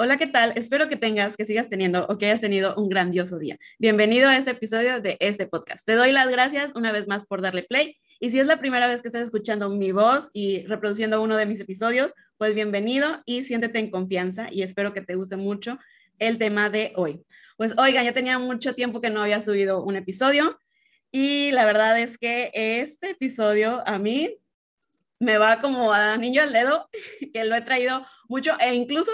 Hola, ¿qué tal? Espero que tengas, que sigas teniendo o que hayas tenido un grandioso día. Bienvenido a este episodio de este podcast. Te doy las gracias una vez más por darle play. Y si es la primera vez que estás escuchando mi voz y reproduciendo uno de mis episodios, pues bienvenido y siéntete en confianza y espero que te guste mucho el tema de hoy. Pues oigan, ya tenía mucho tiempo que no había subido un episodio y la verdad es que este episodio a mí me va como a niño al dedo, que lo he traído mucho e incluso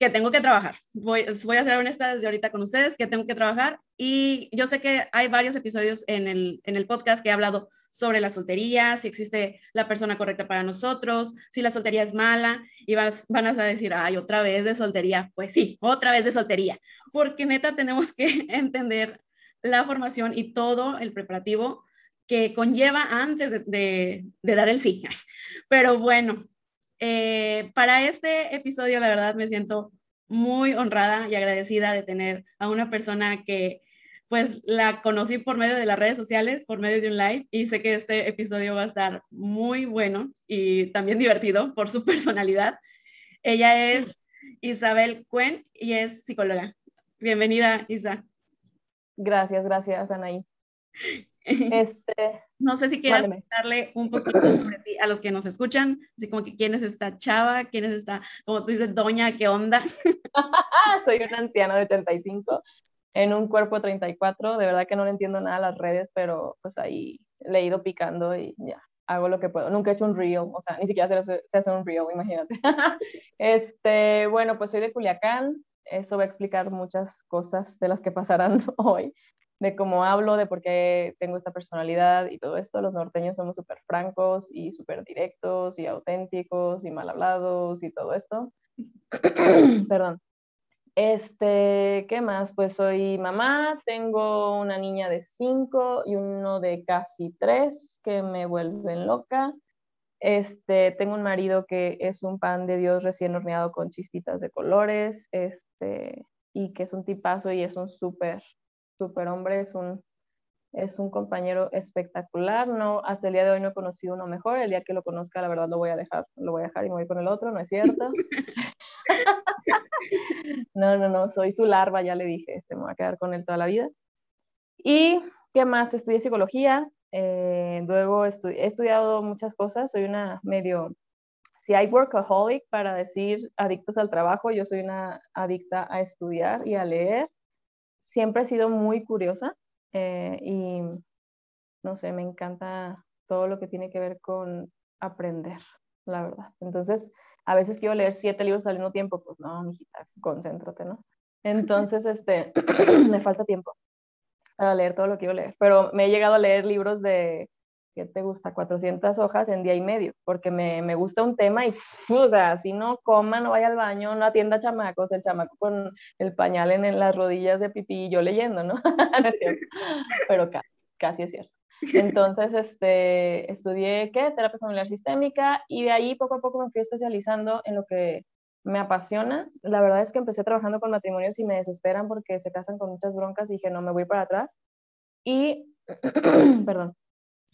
que tengo que trabajar. Voy, voy a ser honesta desde ahorita con ustedes, que tengo que trabajar. Y yo sé que hay varios episodios en el, en el podcast que he hablado sobre la soltería, si existe la persona correcta para nosotros, si la soltería es mala, y vas, van a decir, ay, otra vez de soltería. Pues sí, otra vez de soltería, porque neta tenemos que entender la formación y todo el preparativo que conlleva antes de, de, dar el sí. Pero bueno, eh, para este episodio, la verdad, me siento muy honrada y agradecida de tener a una persona que pues la conocí por medio de las redes sociales, por medio de un live y sé que este episodio va a estar muy bueno y también divertido por su personalidad. Ella es Isabel Cuen y es psicóloga. Bienvenida, Isa. Gracias, gracias, Anaí. Este, no sé si quieres darle un poquito sobre ti a los que nos escuchan, así como que quién es esta chava, quién es esta, como tú dices, doña, ¿qué onda? Soy una anciana de 85 en un cuerpo 34, de verdad que no le entiendo nada a las redes, pero pues ahí le he ido picando y ya, hago lo que puedo. Nunca he hecho un reel, o sea, ni siquiera se, se hace un reel, imagínate. este, bueno, pues soy de Culiacán, eso va a explicar muchas cosas de las que pasarán hoy de cómo hablo, de por qué tengo esta personalidad y todo esto. Los norteños somos súper francos y súper directos y auténticos y mal hablados y todo esto. Perdón. Este, ¿qué más? Pues soy mamá, tengo una niña de 5 y uno de casi 3 que me vuelven loca. Este, tengo un marido que es un pan de Dios recién horneado con chispitas de colores, este, y que es un tipazo y es un súper hombre, es un, es un compañero espectacular. No, hasta el día de hoy no he conocido uno mejor. El día que lo conozca, la verdad, lo voy a dejar, lo voy a dejar y me voy con el otro, ¿no es cierto? no, no, no, soy su larva, ya le dije, este, me voy a quedar con él toda la vida. Y, ¿qué más? Estudié psicología, eh, luego he estudiado muchas cosas, soy una medio, si hay workaholic para decir adictos al trabajo, yo soy una adicta a estudiar y a leer siempre he sido muy curiosa eh, y no sé, me encanta todo lo que tiene que ver con aprender, la verdad. Entonces, a veces quiero leer siete libros al mismo tiempo, pues no, mijita, concéntrate, ¿no? Entonces, este, me falta tiempo para leer todo lo que quiero leer, pero me he llegado a leer libros de ¿qué te gusta? 400 hojas en día y medio, porque me, me gusta un tema y, o sea, si no coma, no vaya al baño, no atienda chamacos, el chamaco con el pañal en, las rodillas de pipí y yo leyendo, ¿no? Pero casi es cierto. Entonces, este, estudié, ¿qué? Terapia familiar sistémica y de ahí poco a poco me fui especializando en lo que me apasiona. La verdad es que empecé trabajando con matrimonios y me desesperan porque se casan con muchas broncas y dije, no, me voy para atrás. Y, perdón,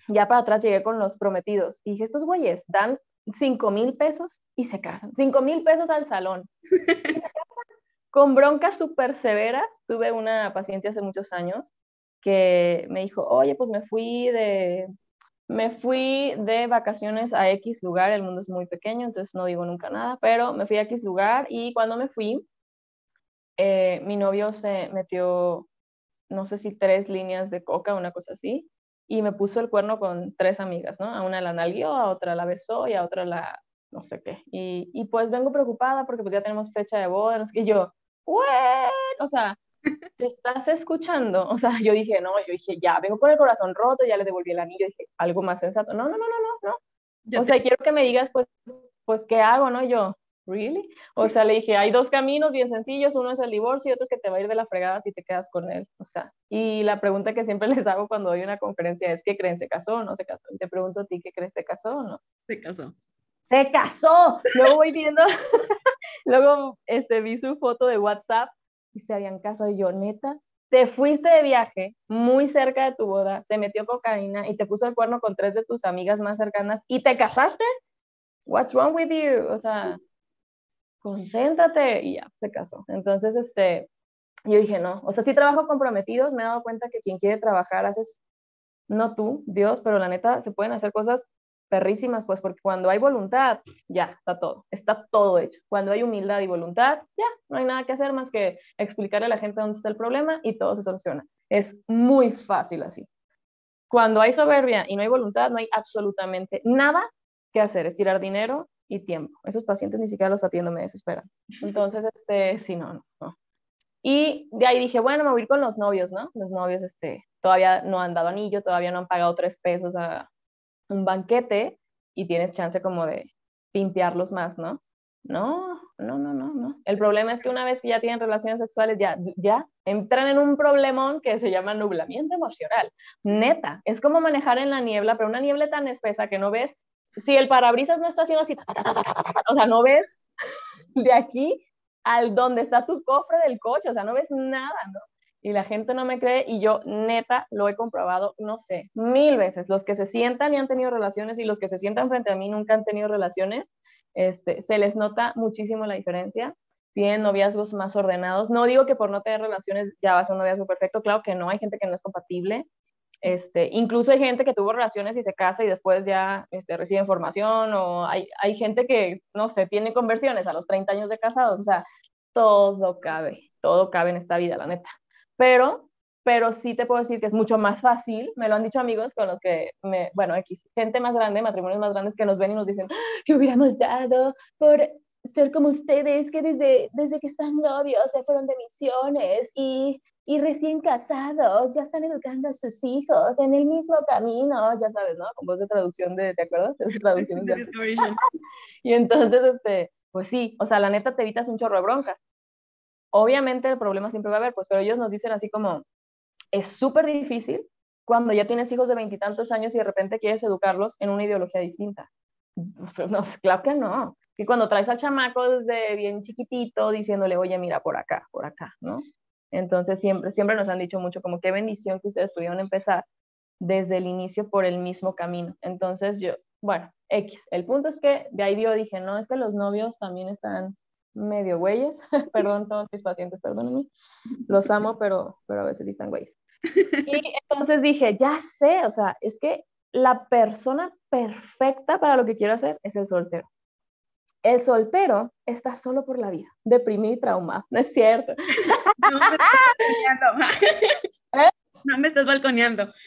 ya para atrás llegué con los prometidos y dije, estos güeyes dan 5 mil pesos y se casan. 5 mil pesos al salón. Con broncas súper severas. Tuve una paciente hace muchos años que me dijo, oye, pues me fui de, me fui de vacaciones a X lugar, el mundo es muy pequeño, entonces no digo nunca nada, pero me fui a X lugar y cuando me fui, eh, mi novio se metió, no sé si tres líneas de coca, una cosa así, y me puso el cuerno con tres amigas, ¿no? A una la nalguió, a otra la besó y a otra la no sé qué. Y, y pues vengo preocupada porque pues ya tenemos fecha de boda, no sé qué. Y yo, ¿what? O sea, ¿te estás escuchando? O sea, yo dije, no, yo dije, ya, vengo con el corazón roto, ya le devolví el anillo, dije, algo más sensato. No, no, no, no, no, no. o sea, quiero que me digas, pues, pues, ¿qué hago, no? Y yo, ¿really? O sea, le dije, hay dos caminos bien sencillos, uno es el divorcio y otro es que te va a ir de la fregada si te quedas con él. O sea, y la pregunta que siempre les hago cuando doy una conferencia es, ¿qué creen? ¿Se casó o no se casó? Y te pregunto a ti, ¿qué crees? ¿Se casó o no? Se casó. ¡Se casó! Luego voy viendo, luego este, vi su foto de WhatsApp y se habían casado y yo, neta, te fuiste de viaje muy cerca de tu boda, se metió cocaína y te puso el cuerno con tres de tus amigas más cercanas y te casaste. What's wrong with you? O sea, concéntrate, y ya, se casó. Entonces, este, yo dije, no, o sea, sí trabajo comprometidos, me he dado cuenta que quien quiere trabajar haces, no tú, Dios, pero la neta, se pueden hacer cosas perrísimas, pues porque cuando hay voluntad, ya, está todo, está todo hecho. Cuando hay humildad y voluntad, ya, no hay nada que hacer más que explicarle a la gente dónde está el problema y todo se soluciona. Es muy fácil así. Cuando hay soberbia y no hay voluntad, no hay absolutamente nada que hacer, es tirar dinero y tiempo. Esos pacientes ni siquiera los atiendo, me desesperan. Entonces, este, sí, no, no, Y de ahí dije, bueno, me voy a ir con los novios, ¿no? Los novios, este, todavía no han dado anillo, todavía no han pagado tres pesos a un banquete y tienes chance como de pimpearlos más, ¿no? No, no, no, no, no. El problema es que una vez que ya tienen relaciones sexuales, ya, ya entran en un problemón que se llama nublamiento emocional. Neta, es como manejar en la niebla, pero una niebla tan espesa que no ves, si el parabrisas no está haciendo así, o sea, no ves de aquí al donde está tu cofre del coche, o sea, no ves nada, ¿no? y la gente no me cree y yo neta lo he comprobado, no sé, mil veces. Los que se sientan y han tenido relaciones y los que se sientan frente a mí nunca han tenido relaciones, este, se les nota muchísimo la diferencia. Tienen noviazgos más ordenados. No digo que por no tener relaciones ya va a un noviazgo perfecto, claro que no, hay gente que no es compatible. Este, incluso hay gente que tuvo relaciones y se casa y después ya este, recibe información o hay, hay gente que, no sé, tiene conversiones a los 30 años de casados. O sea, todo cabe, todo cabe en esta vida, la neta pero, pero sí te puedo decir que es mucho más fácil, me lo han dicho amigos con los que, me, bueno, gente más grande, matrimonios más grandes que nos ven y nos dicen, que hubiéramos dado por ser como ustedes, que desde, desde que están novios se fueron de misiones y, y recién casados ya están educando a sus hijos en el mismo camino, ya sabes, ¿no? Con voz de traducción de, ¿te acuerdas? Es traducción de... y entonces, este, pues sí, o sea, la neta te evitas un chorro de broncas. Obviamente el problema siempre va a haber, pues, pero ellos nos dicen así como, es súper difícil cuando ya tienes hijos de veintitantos años y de repente quieres educarlos en una ideología distinta. No, claro que no. Que cuando traes al chamaco desde bien chiquitito diciéndole, oye, mira, por acá, por acá, ¿no? Entonces siempre, siempre nos han dicho mucho como qué bendición que ustedes pudieron empezar desde el inicio por el mismo camino. Entonces yo, bueno, X. El punto es que de ahí yo dije, no, es que los novios también están medio güeyes, perdón todos mis pacientes, perdónenme, los amo, pero, pero a veces sí están güeyes. Y entonces dije, ya sé, o sea, es que la persona perfecta para lo que quiero hacer es el soltero. El soltero está solo por la vida, deprimido y traumado, no es cierto. No me estás balconeando.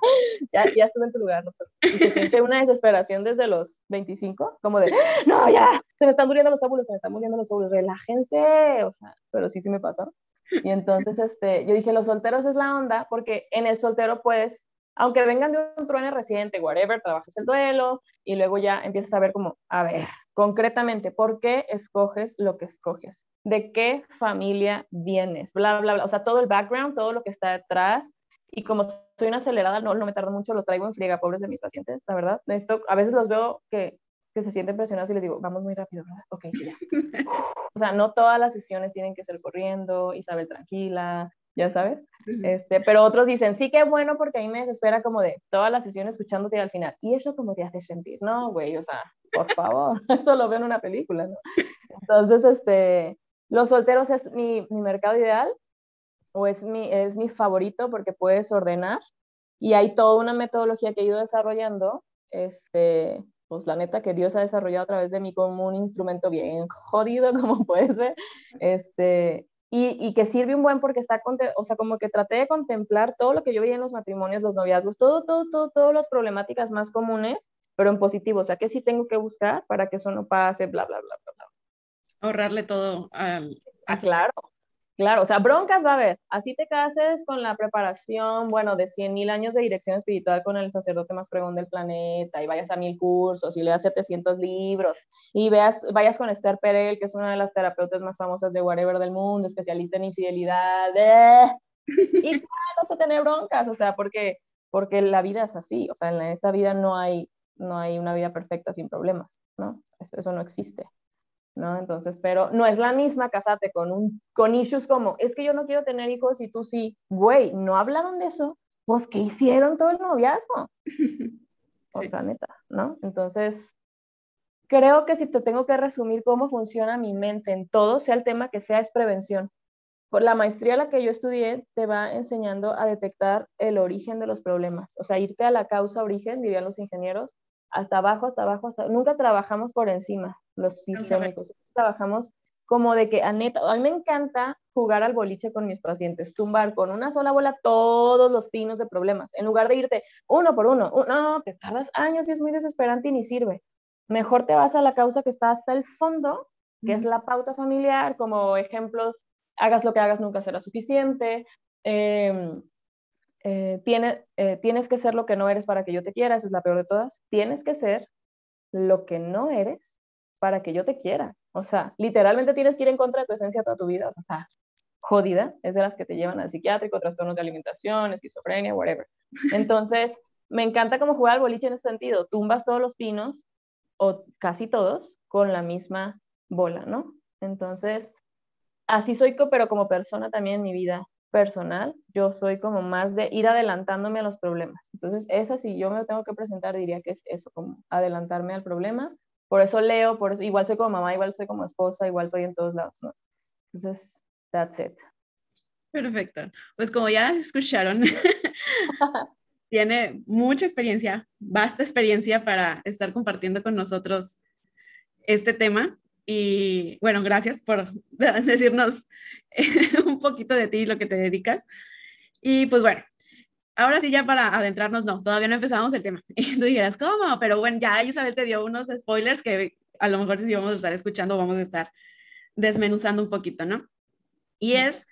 ya, ya estuve en tu lugar. ¿no? Y se siente una desesperación desde los 25, como de, no, ya, se me están muriendo los óvulos, se me están muriendo los óvulos, relájense, o sea, pero sí, sí me pasó. Y entonces, este, yo dije, los solteros es la onda, porque en el soltero, pues, aunque vengan de un trueno reciente, whatever, trabajes el duelo y luego ya empiezas a ver como, a ver, concretamente, ¿por qué escoges lo que escoges? ¿De qué familia vienes? Bla, bla, bla. O sea, todo el background, todo lo que está detrás. Y como soy una acelerada, no, no me tardo mucho, los traigo en friega, pobres de mis pacientes, la verdad. Esto, a veces los veo que, que se sienten presionados y les digo, vamos muy rápido, ¿verdad? Ok, sí, ya. o sea, no todas las sesiones tienen que ser corriendo, Isabel tranquila, ya sabes. Este, pero otros dicen, sí, qué bueno, porque a mí me desespera como de todas las sesiones escuchándote al final. Y eso como te hace sentir, no, güey, o sea, por favor, eso lo veo en una película, ¿no? Entonces, este, los solteros es mi, mi mercado ideal o es mi, es mi favorito porque puedes ordenar y hay toda una metodología que he ido desarrollando, este, pues la neta que Dios ha desarrollado a través de mí como un instrumento bien jodido como puede ser, este, y, y, que sirve un buen porque está, o sea, como que traté de contemplar todo lo que yo veía en los matrimonios, los noviazgos, todo, todo, todo, todas las problemáticas más comunes, pero en positivo, o sea, que sí tengo que buscar para que eso no pase, bla, bla, bla, bla, bla. Ahorrarle todo al... Ah, claro, claro, o sea, broncas va a haber. Así te cases con la preparación, bueno, de 100 mil años de dirección espiritual con el sacerdote más pregón del planeta, y vayas a mil cursos, y leas 700 libros, y veas, vayas con Esther Perel, que es una de las terapeutas más famosas de whatever del mundo, especialista en infidelidad, eh, y vas a tener broncas, o sea, porque, porque la vida es así, o sea, en esta vida no hay, no hay una vida perfecta sin problemas, ¿no? Eso no existe. ¿No? Entonces, pero no es la misma casarte con, un, con issues como, es que yo no quiero tener hijos y tú sí, güey, no hablaron de eso, pues ¿qué hicieron todo el noviazgo? O sea, neta, ¿no? Entonces, creo que si te tengo que resumir cómo funciona mi mente en todo, sea el tema que sea, es prevención. Por la maestría a la que yo estudié te va enseñando a detectar el origen de los problemas, o sea, irte a la causa origen, dirían los ingenieros, hasta abajo, hasta abajo, hasta nunca trabajamos por encima los sistémicos, trabajamos como de que a neta, a mí me encanta jugar al boliche con mis pacientes, tumbar con una sola bola todos los pinos de problemas, en lugar de irte uno por uno, no, te tardas años y es muy desesperante y ni sirve. Mejor te vas a la causa que está hasta el fondo, que es la pauta familiar, como ejemplos, hagas lo que hagas, nunca será suficiente, em, eh, tiene, eh, tienes que ser lo que no eres para que yo te quiera, esa es la peor de todas, tienes que ser lo que no eres para que yo te quiera. O sea, literalmente tienes que ir en contra de tu esencia toda tu vida, o sea, está jodida, es de las que te llevan al psiquiátrico, trastornos de alimentación, esquizofrenia, whatever. Entonces, me encanta como jugar al boliche en ese sentido, tumbas todos los pinos, o casi todos con la misma bola, ¿no? Entonces, así soy, pero como persona también en mi vida personal, yo soy como más de ir adelantándome a los problemas. Entonces, esa si yo me tengo que presentar, diría que es eso, como adelantarme al problema. Por eso leo, por eso, igual soy como mamá, igual soy como esposa, igual soy en todos lados, ¿no? Entonces, that's it. Perfecto. Pues como ya escucharon, tiene mucha experiencia, vasta experiencia para estar compartiendo con nosotros este tema. Y bueno, gracias por decirnos un poquito de ti y lo que te dedicas. Y pues bueno, ahora sí ya para adentrarnos, no, todavía no empezamos el tema. Y tú dijeras, ¿cómo? Pero bueno, ya Isabel te dio unos spoilers que a lo mejor si vamos a estar escuchando, vamos a estar desmenuzando un poquito, ¿no? Y es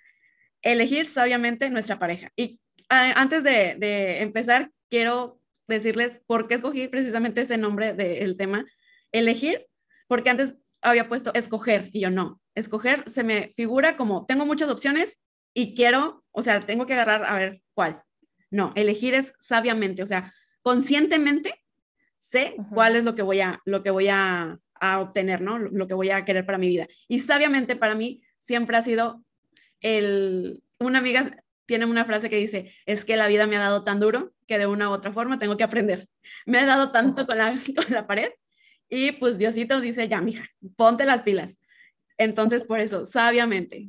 elegir sabiamente nuestra pareja. Y antes de, empezar, quiero decirles por qué escogí precisamente ese nombre del tema, elegir, porque antes había puesto escoger y yo no. Escoger se me figura como tengo muchas opciones y quiero, o sea, tengo que agarrar a ver cuál. No, elegir es sabiamente, o sea, conscientemente sé cuál es lo que voy a, lo que voy a, a, obtener, ¿no? Lo que voy a querer para mi vida. Y sabiamente para mí siempre ha sido el, una amiga tiene una frase que dice, es que la vida me ha dado tan duro que de una u otra forma tengo que aprender. Me ha dado tanto con la, con la pared y pues Diosito dice, ya, mija, ponte las pilas. Entonces, por eso, sabiamente,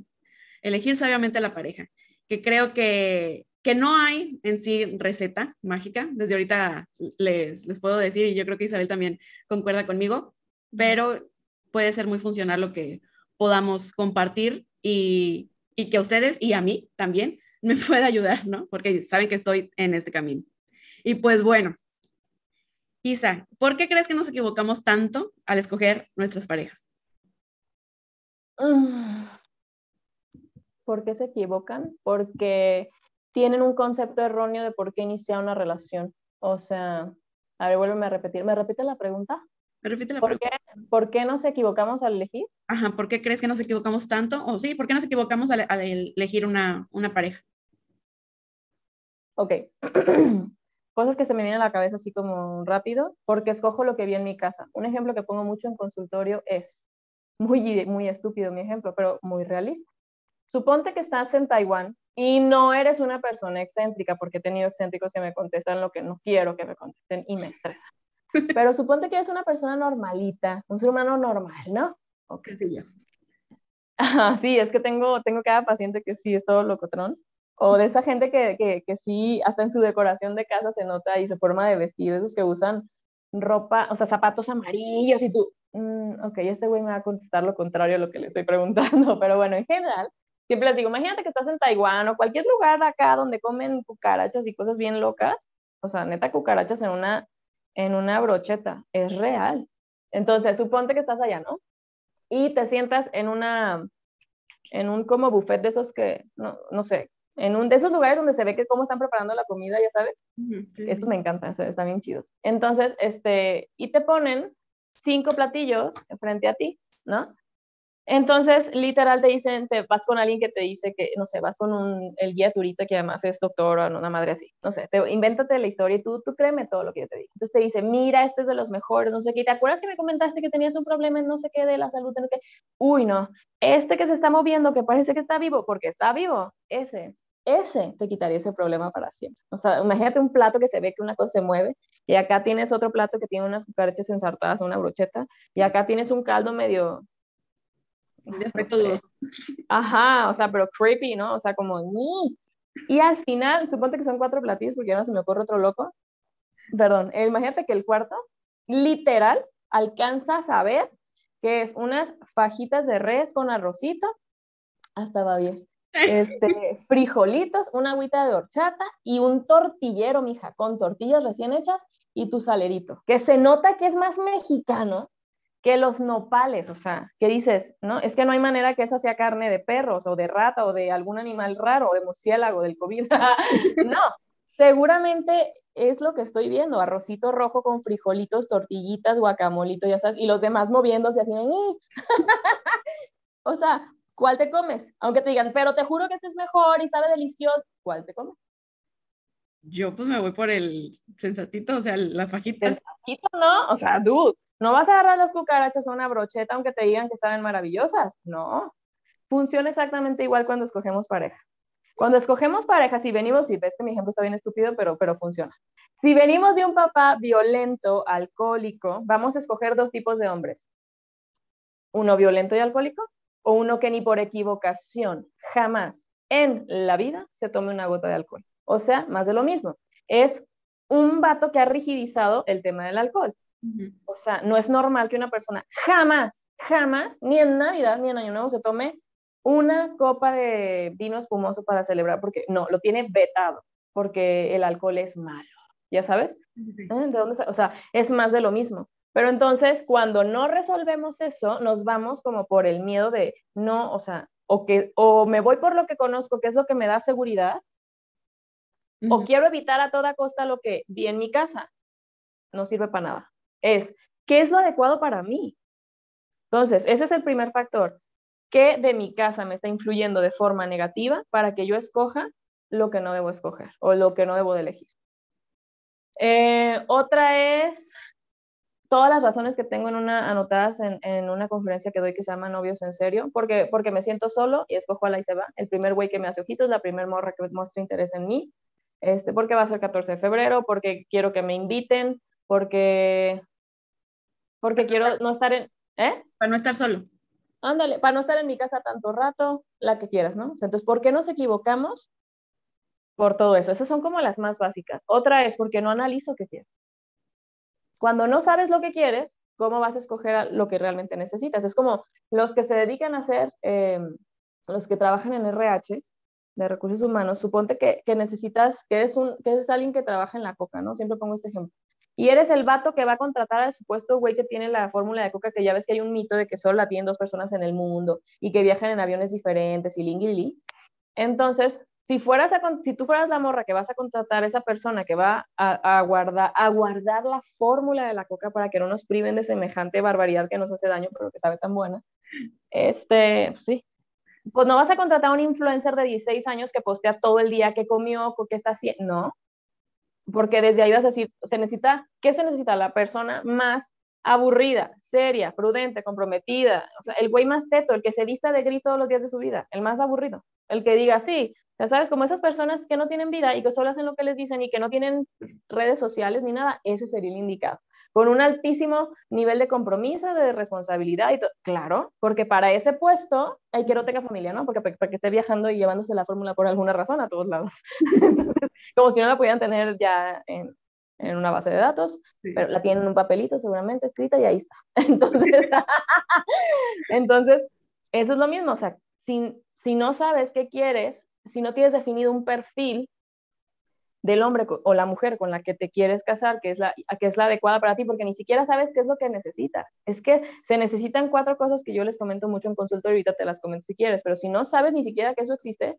elegir sabiamente la pareja, que creo que, que no hay en sí receta mágica, desde ahorita les, les puedo decir, y yo creo que Isabel también concuerda conmigo, pero puede ser muy funcional lo que podamos compartir y, y que a ustedes y a mí también me puede ayudar, ¿no? Porque saben que estoy en este camino. Y pues bueno, Isa, ¿por qué crees que nos equivocamos tanto al escoger nuestras parejas? ¿Por qué se equivocan? Porque tienen un concepto erróneo de por qué iniciar una relación. O sea, a ver, vuélveme a repetir. ¿Me repite la pregunta? Repite la ¿Por Qué, ¿Por qué nos equivocamos al elegir? Ajá, ¿por qué crees que nos equivocamos tanto? O sí, ¿por qué nos equivocamos al, elegir una, una pareja? Ok. Cosas que se me vienen a la cabeza así como rápido, porque escojo lo que vi en mi casa. Un ejemplo que pongo mucho en consultorio es, muy, muy estúpido mi ejemplo, pero muy realista. Suponte que estás en Taiwán y no eres una persona excéntrica, porque he tenido excéntricos que me contestan lo que no quiero que me contesten y me estresa. Pero suponte que eres una persona normalita, un ser humano normal, ¿no? Ok, sí, yo. sí, es que tengo, tengo cada paciente que sí es todo locotrón o de esa gente que, que, que, sí, hasta en su decoración de casa se nota y se forma de vestir, esos que usan ropa, o sea, zapatos amarillos y tú, mm, ok, este güey me va a contestar lo contrario a lo que le estoy preguntando, pero bueno, en general, siempre les digo, imagínate que estás en Taiwán o cualquier lugar acá donde comen cucarachas y cosas bien locas, o sea, neta cucarachas en una, en una brocheta, es real. Entonces, suponte que estás allá, ¿no? Y te sientas en una, en un como buffet de esos que, no, no sé, en un de esos lugares donde se ve que cómo están preparando la comida, ya sabes. Eso me encanta, están bien chidos. Entonces, este, y te ponen cinco platillos frente a ti, ¿no? Entonces, literal te dicen, te vas con alguien que te dice que, no sé, vas con un, el guía turista que además es doctor o una madre así, no sé, te, invéntate la historia y tú, tú créeme todo lo que yo te digo. Entonces te dice, mira, este es de los mejores, no sé qué, ¿te acuerdas que me comentaste que tenías un problema en no sé qué de la salud? No sé? Uy, no, este que se está moviendo, que parece que está vivo, porque está vivo, ese, ese te quitaría ese problema para siempre. O sea, imagínate un plato que se ve que una cosa se mueve y acá tienes otro plato que tiene unas cucarachas ensartadas, una brocheta, y acá tienes un caldo medio... No sé. Ajá, o sea, pero creepy, ¿no? O sea, como... Ni. Y al final, suponte que son cuatro platillos porque ya no se me ocurre otro loco. Perdón, eh, imagínate que el cuarto, literal, alcanzas a ver que es unas fajitas de res con arrocito, hasta va bien. Este, frijolitos, una agüita de horchata y un tortillero, mija, con tortillas recién hechas y tu salerito, que se nota que es más mexicano que los nopales, o sea, que dices, ¿no? Es que no hay manera que esa sea carne de perros o de rata o de algún animal raro, o de murciélago, del COVID. no, seguramente es lo que estoy viendo, arrocito rojo con frijolitos, tortillitas, guacamolito, ya sabes, y los demás moviéndose así, o sea, ¿cuál te comes? Aunque te digan, pero te juro que este es mejor y sabe delicioso, ¿cuál te comes? Yo pues me voy por el sensatito, o sea, la fajita. Sensatito, ¿no? O sea, dude, no vas a agarrar las cucarachas a una brocheta aunque te digan que saben maravillosas. No. Funciona exactamente igual cuando escogemos pareja. Cuando escogemos pareja, si venimos, y ves que mi ejemplo está bien estúpido, pero, pero funciona. Si venimos de un papá violento, alcohólico, vamos a escoger dos tipos de hombres. Uno violento y alcohólico o uno que ni por equivocación jamás en la vida se tome una gota de alcohol. O sea, más de lo mismo. Es un vato que ha rigidizado el tema del alcohol. O sea, no es normal que una persona jamás, jamás, ni en Navidad ni en Año Nuevo se tome una copa de vino espumoso para celebrar, porque no, lo tiene vetado, porque el alcohol es malo, ¿ya sabes? Ah, ¿De dónde, o sea, es más de lo mismo. Pero entonces, cuando no resolvemos eso, nos vamos como por el miedo de no, o sea, o que o me voy por lo que conozco, que es lo que me da seguridad, o quiero evitar a toda costa lo que vi en mi casa. No sirve para nada. Es, ¿qué es lo adecuado para mí? Entonces, ese es el primer factor. ¿Qué de mi casa me está influyendo de forma negativa para que yo escoja lo que no debo escoger o lo que no debo de elegir? Eh, otra es todas las razones que tengo en una, anotadas en, una conferencia que doy que se llama Novios en Serio, porque, porque me siento solo y escojo a la y se va. El primer güey que me hace ojitos, la primer morra que muestra interés en mí, este, porque va a ser 14 de febrero, porque quiero que me inviten, porque, porque quiero no estar en... ¿Eh? Para no estar solo. Ándale, para no estar en mi casa tanto rato, la que quieras, ¿no? entonces, ¿por qué nos equivocamos? Por todo eso. Esas son como las más básicas. Otra es porque no analizo qué quiero. Cuando no sabes lo que quieres, ¿cómo vas a escoger lo que realmente necesitas? Es como los que se dedican a hacer, em, los que trabajan en RH, de recursos humanos, suponte que, que necesitas, que es, un, que es alguien que trabaja en la coca, ¿no? Siempre pongo este ejemplo. Y eres el vato que va a contratar al supuesto güey que tiene la fórmula de coca, que ya ves que hay un mito de que solo la tienen dos personas en el mundo y que viajan en aviones diferentes y lingili. Entonces, si, fueras a, si tú fueras la morra que vas a contratar a esa persona que va a, guardar, la fórmula de la coca para que no nos priven de semejante barbaridad que nos hace daño, pero que sabe tan buena, este, sí, pues no vas a contratar a un influencer de 16 años que postea todo el día qué comió, qué está haciendo, no, porque desde ahí vas a decir, se necesita, ¿qué se necesita? La persona más aburrida, seria, prudente, comprometida, o sea, el güey más teto, el que se vista de gris todos los días de su vida, el más aburrido, el que diga, sí, ya sabes, como esas personas que no tienen vida y que solo hacen lo que les dicen y que no tienen redes sociales ni nada, ese sería el indicado. Con un altísimo nivel de compromiso, de responsabilidad y todo. Claro, porque para ese puesto hay que no tenga familia, ¿no? Porque para que esté viajando y llevándose la fórmula por alguna razón a todos lados. Entonces, como si no la pudieran tener ya en, en una base de datos, pero la tienen en un papelito seguramente escrita y ahí está. Entonces, entonces eso es lo mismo, o sea, si, si no sabes qué quieres, si no tienes definido un perfil del hombre o la mujer con la que te quieres casar, que es, la, que es la adecuada para ti, porque ni siquiera sabes qué es lo que necesitas. Es que se necesitan cuatro cosas que yo les comento mucho en consultorio, ahorita te las comento si quieres, pero si no sabes ni siquiera que eso existe,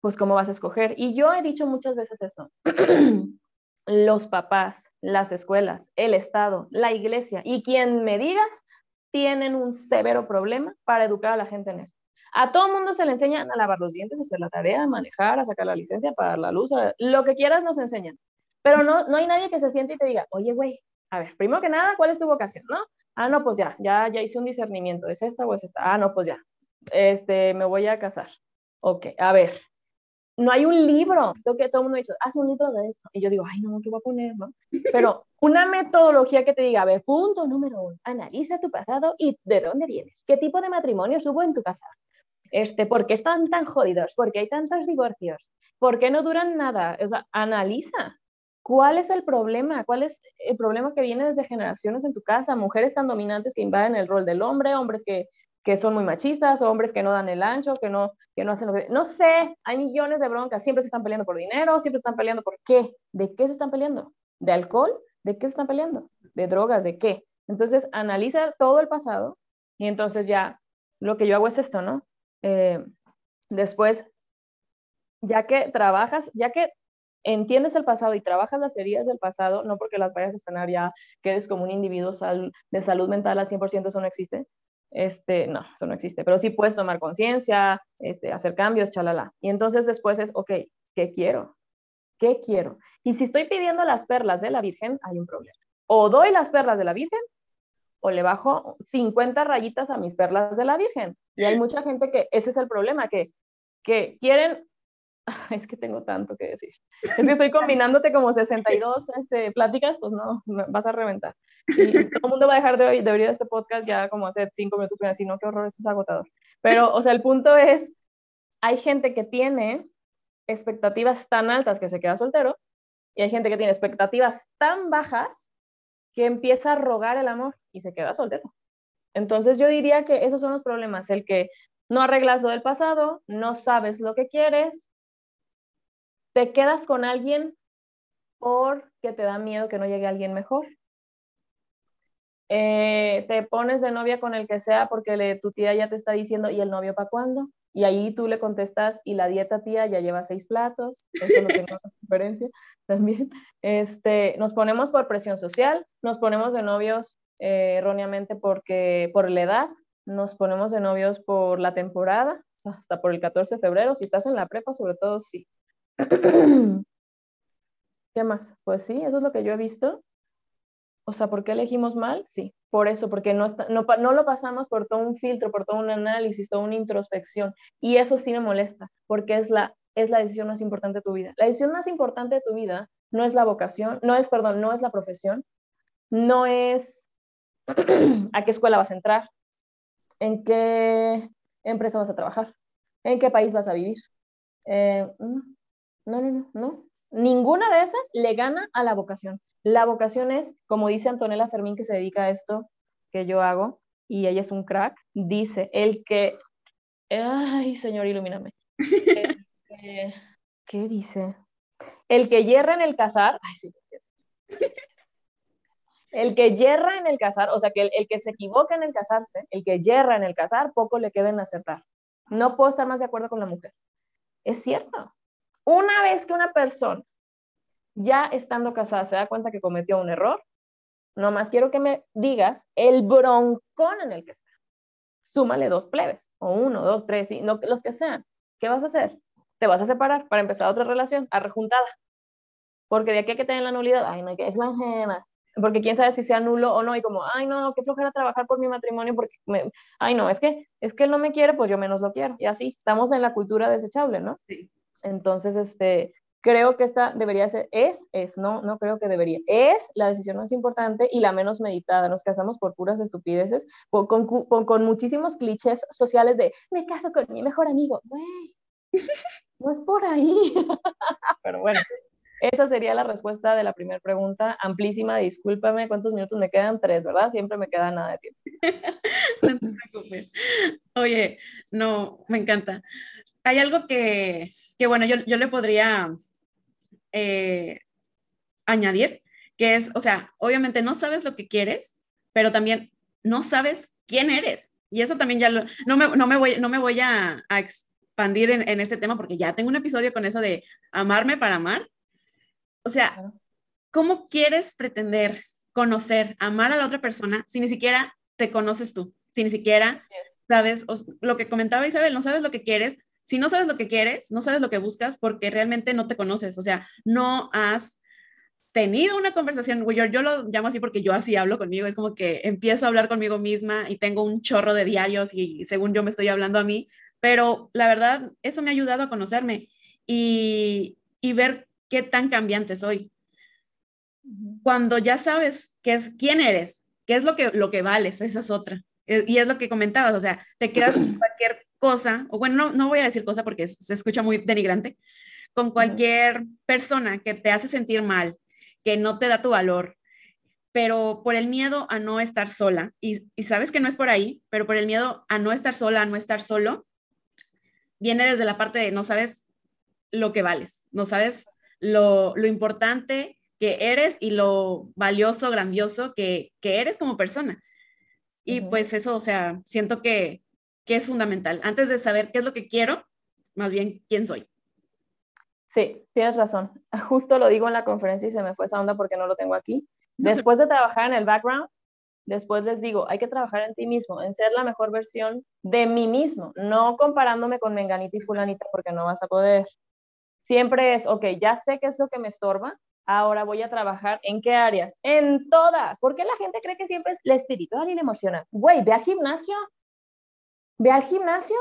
pues cómo vas a escoger. Y yo he dicho muchas veces eso. Los papás, las escuelas, el Estado, la iglesia y quien me digas tienen un severo problema para educar a la gente en esto. A todo mundo se le enseñan a lavar los dientes, a hacer la tarea, a manejar, a sacar la licencia, a pagar la luz, lo que quieras nos enseñan. Pero no, no hay nadie que se siente y te diga, oye, güey, a ver, primero que nada, ¿cuál es tu vocación? ¿No? Ah, no, pues ya, ya, ya hice un discernimiento, ¿es esta o es esta? Ah, no, pues ya, este, me voy a casar. Ok, a ver, no hay un libro. Todo, que todo el mundo ha dicho, haz un libro de esto. Y yo digo, ay, no, ¿qué voy a poner? ¿no? Pero una metodología que te diga, a ver, punto número uno, analiza tu pasado y de dónde vienes. ¿Qué tipo de matrimonio hubo en tu casa? Este, ¿Por qué están tan jodidos? ¿Por qué hay tantos divorcios? ¿Por qué no duran nada? O sea, analiza. ¿Cuál es el problema? ¿Cuál es el problema que viene desde generaciones en tu casa? Mujeres tan dominantes que invaden el rol del hombre, hombres que que son muy machistas, hombres que no dan el ancho, que no, que no hacen lo que... No sé, hay millones de broncas, siempre se están peleando por dinero, siempre se están peleando por qué, ¿de qué se están peleando? ¿De alcohol? ¿De qué se están peleando? ¿De drogas? ¿De qué? Entonces, analiza todo el pasado y entonces ya lo que yo hago es esto, ¿no? Eh, después, ya que trabajas, ya que entiendes el pasado y trabajas las heridas del pasado, no porque las vayas a sanar ya quedes como un individuo de salud mental al 100%, eso no existe, este, no, eso no existe, pero sí puedes tomar conciencia, este, hacer cambios, chalala. Y entonces después es, ok, ¿qué quiero? ¿Qué quiero? Y si estoy pidiendo las perlas de la Virgen, hay un problema. O doy las perlas de la Virgen o le bajo 50 rayitas a mis perlas de la Virgen. Y hay mucha gente que ese es el problema, que, que quieren es que tengo tanto que decir. Es que estoy combinándote como 62 este, pláticas, pues no, vas a reventar. Y todo el mundo va a dejar de, oír, de este podcast ya como hace cinco minutos, y así, no, qué horror, esto es agotador. Pero, o sea, el punto es, hay gente que tiene expectativas tan altas que se queda soltero, y hay gente que tiene expectativas tan bajas que empieza a rogar el amor y se queda soltero. Entonces yo diría que esos son los problemas, el que no arreglas lo del pasado, no sabes lo que quieres, te quedas con alguien porque te da miedo que no llegue alguien mejor. Eh, te pones de novia con el que sea porque tu tía ya te está diciendo, ¿y el novio para cuándo? Y ahí tú le contestas, y la dieta tía ya lleva seis platos, eso no tengo también. Este, nos ponemos por presión social, nos ponemos de novios eh, erróneamente porque, por la edad, nos ponemos de novios por la temporada, hasta por el 14 de febrero, si estás en la prepa, sobre todo sí. ¿Qué más? Pues sí, eso es lo que yo he visto. O sea, ¿por qué elegimos mal? Sí, por eso, porque no, no, lo pasamos por todo un filtro, por todo un análisis, toda una introspección. Y eso sí me molesta, porque es la, es la decisión más importante de tu vida. La decisión más importante de tu vida no es la vocación, no es, perdón, no es la profesión, no es a qué escuela vas a entrar, en qué empresa vas a trabajar, en qué país vas a vivir. Eh, no, no, no, no. Ninguna de esas le gana a la vocación. La vocación es, como dice Antonella Fermín, que se dedica a esto que yo hago, y ella es un crack, dice, el que, ay, Señor, ilumíname. ¿Qué dice? El que yerra en el casar, el que yerra en el casar, o sea, que el, el, que se equivoca en el casarse, el que yerra en el casar, poco le queda en acertar. No puedo estar más de acuerdo con la mujer. Es cierto. Una vez que una persona, ya estando casada, se da cuenta que cometió un error, nomás quiero que me digas el broncón en el que está. Súmale dos plebes, o uno, dos, tres, y no, los que sean. ¿Qué vas a hacer? Te vas a separar para empezar otra relación, a rejuntada. Porque de aquí hay que tener la nulidad, ay, no, que es la porque quién sabe si sea nulo o no, y como, ay, no, qué flojera trabajar por mi matrimonio, porque, ay, no, es que, es que él no me quiere, pues yo menos lo quiero, y así, estamos en la cultura desechable, ¿no? Sí. Entonces, este, creo que esta debería ser, es, es, no, no creo que debería, es la decisión más importante y la menos meditada. Nos casamos por puras estupideces, con, con, muchísimos clichés sociales de, me caso con mi mejor amigo. Güey, no es por ahí. Pero bueno, esa sería la respuesta de la primera pregunta, amplísima, discúlpame, ¿cuántos minutos me quedan? Tres, ¿verdad? Siempre me queda nada de tiempo. no te preocupes. Oye, no, me encanta hay algo que, bueno, yo, le podría eh, añadir, que es, o sea, obviamente no sabes lo que quieres, pero también no sabes quién eres. Y eso también ya no, me, voy, no me voy a, expandir en, este tema porque ya tengo un episodio con eso de amarme para amar. O sea, ¿cómo quieres pretender conocer, amar a la otra persona si ni siquiera te conoces tú? Si ni siquiera sabes, lo que comentaba Isabel, no sabes lo que quieres, si no sabes lo que quieres, no sabes lo que buscas porque realmente no te conoces, o sea, no has tenido una conversación, yo, yo lo llamo así porque yo así hablo conmigo, es como que empiezo a hablar conmigo misma y tengo un chorro de diarios y según yo me estoy hablando a mí, pero la verdad, eso me ha ayudado a conocerme y, y ver qué tan cambiante soy. Cuando ya sabes qué es, quién eres, qué es lo que, lo que vales, esa es otra. Eh, y es lo que comentabas, o sea, te quedas con cualquier cosa, o bueno, no, no voy a decir cosa porque se escucha muy denigrante, con cualquier persona que te hace sentir mal, que no te da tu valor, pero por el miedo a no estar sola, y, y, sabes que no es por ahí, pero por el miedo a no estar sola, a no estar solo, viene desde la parte de no sabes lo que vales, no sabes lo, lo importante que eres y lo valioso, grandioso que, que eres como persona. Y pues eso, o sea, siento que, que es fundamental. Antes de saber qué es lo que quiero, más bien quién soy. Sí, tienes razón. Justo lo digo en la conferencia y se me fue esa onda porque no lo tengo aquí. Después de trabajar en el background, después les digo, hay que trabajar en ti mismo, en ser la mejor versión de mí mismo, no comparándome con Menganita y Fulanita porque no vas a poder. Siempre es, ok, ya sé qué es lo que me estorba, ahora voy a trabajar en qué áreas, en todas. ¿Por qué la gente cree que siempre es la espiritual y la emocional? Güey, ve al gimnasio, ve al gimnasio.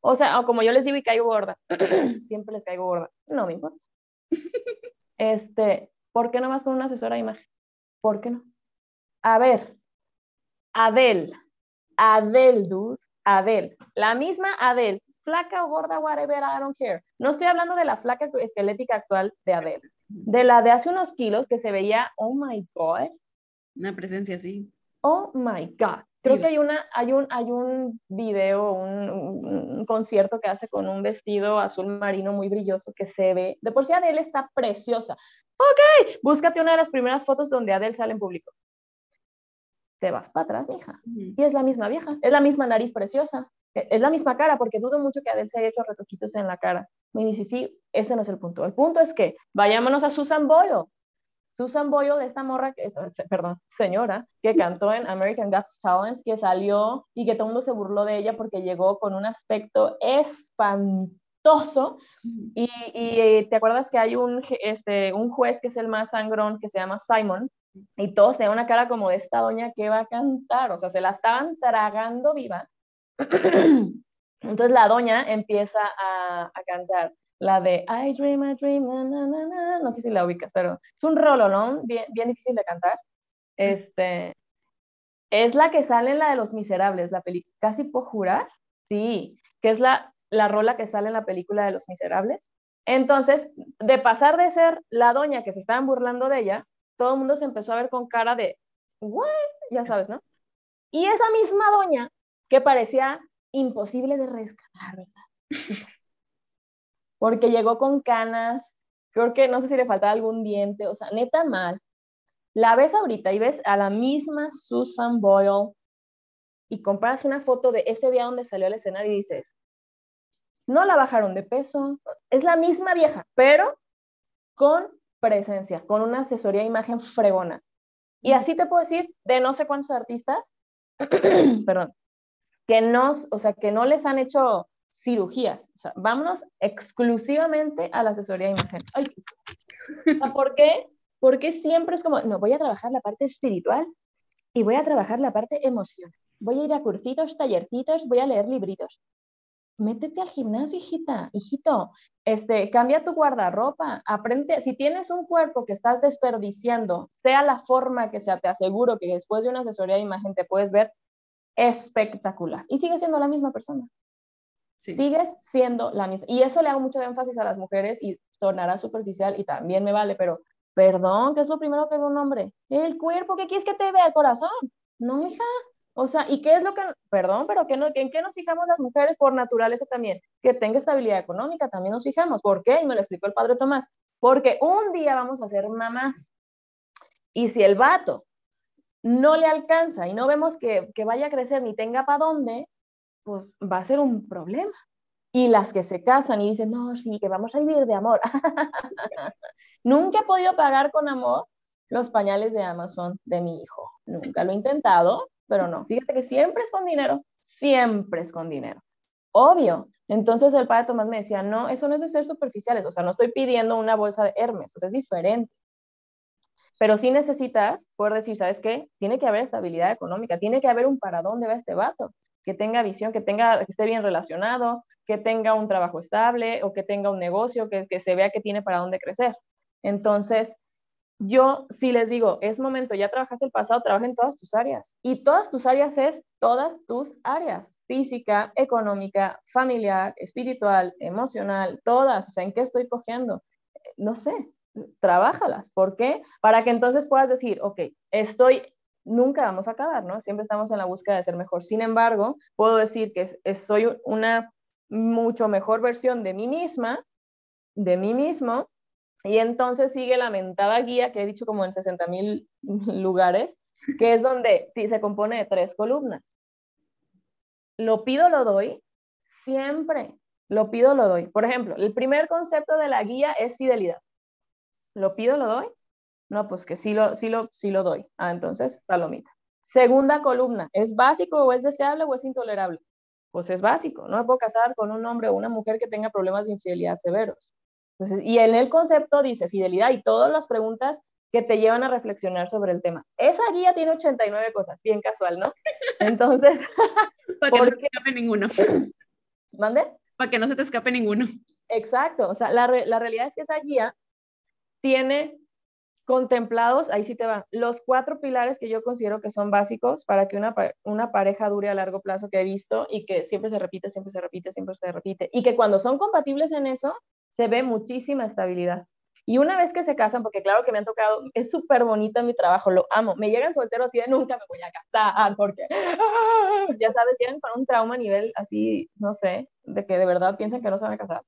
O sea, como yo les digo y caigo gorda, siempre les caigo gorda, no me importa. Este, ¿por qué no vas con una asesora de imagen? ¿Por qué no? A ver, Adel, Adel, dude, Adel, la misma Adel, flaca o gorda, whatever, I don't care. No estoy hablando de la flaca esquelética actual de Adel, de la de hace unos kilos que se veía, oh my God. Una presencia así. Oh my God. Creo que hay, una, hay, un, hay un video, un, un, concierto que hace con un vestido azul marino muy brilloso que se ve. De por sí Adele está preciosa. Ok, búscate una de las primeras fotos donde Adele sale en público. Te vas para atrás, hija. Y es la misma vieja, es la misma nariz preciosa, es la misma cara, porque dudo mucho que Adele se haya hecho retoquitos en la cara. Me dice, sí, ese no es el punto. El punto es que vayámonos a Susan Boyle. Susan Boyle, esta morra, perdón, señora, que cantó en American Got Talent, que salió y que todo el mundo se burló de ella porque llegó con un aspecto espantoso. Y, y te acuerdas que hay un, este, un juez que es el más sangrón, que se llama Simon, y todos tenían una cara como de esta doña que va a cantar, o sea, se la estaban tragando viva. Entonces la doña empieza a, a cantar la de I Dream, I Dream, na, na, na, no sé si la ubicas, pero es un rololón bien, bien difícil de cantar. Este, es la que sale en la de Los Miserables, la película, casi puedo jurar, sí, que es la, la rola que sale en la película de Los Miserables. Entonces, de pasar de ser la doña que se estaban burlando de ella, todo el mundo se empezó a ver con cara de, ¿what? Ya sabes, ¿no? Y esa misma doña que parecía imposible de rescatar, ¿verdad? porque llegó con canas, creo que no sé si le faltaba algún diente, o sea, neta mal. La ves ahorita y ves a la misma Susan Boyle y comparas una foto de ese día donde salió al escenario y dices, no la bajaron de peso, es la misma vieja, pero con presencia, con una asesoría de imagen fregona. Y así te puedo decir de no sé cuántos artistas, perdón, que no, o sea, que no les han hecho cirugías. O vámonos exclusivamente a la asesoría de imagen. Ay, ¿Por qué? Porque siempre es como, no, voy a trabajar la parte espiritual y voy a trabajar la parte emocional. Voy a ir a cursitos, tallercitos, voy a leer libritos. Métete al gimnasio, hijita, hijito. Este, cambia tu guardarropa, aprende. Si tienes un cuerpo que estás desperdiciando, sea la forma que sea, te aseguro que después de una asesoría de imagen te puedes ver espectacular. Y sigue siendo la misma persona. Sigues siendo la misma. Y eso le hago mucho énfasis a las mujeres y sonará superficial y también me vale, pero perdón, ¿qué es lo primero que ve un hombre? El cuerpo, ¿qué quieres que te vea el corazón? No, hija. O sea, ¿y qué es lo que, perdón, pero ¿qué no, ¿en qué nos fijamos las mujeres por naturaleza también? Que tenga estabilidad económica, también nos fijamos. ¿Por qué? Y me lo explicó el padre Tomás. Porque un día vamos a ser mamás. Y si el vato no le alcanza y no vemos que, que vaya a crecer ni tenga para dónde, pues va a ser un problema. Y las que se casan y dicen, no, sí, que vamos a vivir de amor. Nunca he podido pagar con amor los pañales de Amazon de mi hijo. Nunca lo he intentado, pero no. Fíjate que siempre es con dinero, siempre es con dinero. Obvio. Entonces el padre Tomás me decía, no, eso no es de ser superficiales, o sea, no estoy pidiendo una bolsa de Hermes, o sea, es diferente. Pero sí necesitas poder decir, ¿sabes qué? Tiene que haber estabilidad económica, tiene que haber un para dónde va este vato que tenga visión, que, tenga, que esté bien relacionado, que tenga un trabajo estable o que tenga un negocio, que, se vea que tiene para dónde crecer. Entonces, yo si les digo, es momento, ya trabajaste el pasado, trabaja en todas tus áreas. Y todas tus áreas es todas tus áreas, física, económica, familiar, espiritual, emocional, todas. O sea, ¿en qué estoy cogiendo? No sé, trabájalas. ¿Por qué? Para que entonces puedas decir, ok, estoy, nunca vamos a acabar, ¿no? Siempre estamos en la búsqueda de ser mejor. Sin embargo, puedo decir que soy una mucho mejor versión de mí misma, de mí mismo, y entonces sigue la mentada guía que he dicho como en 60 mil lugares, que es donde se compone de tres columnas. Lo pido, lo doy, siempre. Lo pido, lo doy. Por ejemplo, el primer concepto de la guía es fidelidad. Lo pido, lo doy. No, pues que sí lo, sí lo, sí lo doy. Ah, entonces, palomita. Segunda columna, ¿es básico o es deseable o es intolerable? Pues es básico. No me puedo casar con un hombre o una mujer que tenga problemas de infidelidad severos y en el concepto dice fidelidad y todas las preguntas que te llevan a reflexionar sobre el tema. Esa guía tiene 89 cosas, bien casual, ¿no? Entonces, para que no se te escape ninguno. ¿Mande? Para que no se te escape ninguno. Exacto, o sea, la, la realidad es que esa guía tiene contemplados, ahí sí te va, los cuatro pilares que yo considero que son básicos para que una, una pareja dure a largo plazo que he visto y que siempre se repite, siempre se repite, siempre se repite. Y que cuando son compatibles en eso, se ve muchísima estabilidad. Y una vez que se casan, porque claro que me han tocado, es súper bonito mi trabajo, lo amo. Me llegan solteros así de nunca me voy a casar, porque ya sabes, tienen para un trauma a nivel así, no sé, de que de verdad piensan que no se van a casar.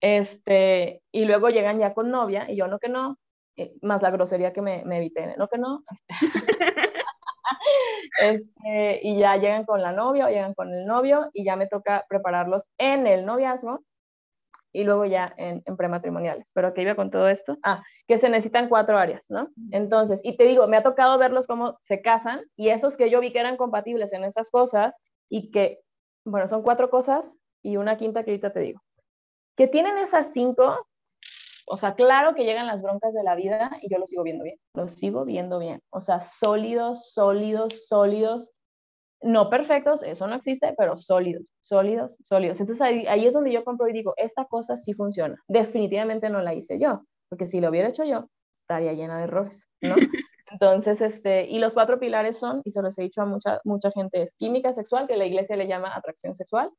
Este, y luego llegan ya con novia, y yo no que no, eh, más la grosería que me, me evité, no que no. este, y ya llegan con la novia o llegan con el novio y ya me toca prepararlos en el noviazgo y luego ya en, en prematrimoniales. Pero que iba con todo esto. Ah, que se necesitan cuatro áreas, ¿no? Entonces, y te digo, me ha tocado verlos cómo se casan y esos que yo vi que eran compatibles en esas cosas y que, bueno, son cuatro cosas y una quinta que ahorita te digo. Que tienen esas cinco, o sea, claro que llegan las broncas de la vida y yo lo sigo viendo bien, lo sigo viendo bien. O sea, sólidos, sólidos, sólidos, no perfectos, eso no existe, pero sólidos, sólidos, sólidos. Entonces ahí, es donde yo compro y digo, esta cosa sí funciona. Definitivamente no la hice yo, porque si lo hubiera hecho yo, estaría llena de errores, ¿no? Entonces, este, y los cuatro pilares son, y se los he dicho a mucha, mucha gente, es química sexual, que la iglesia le llama atracción sexual,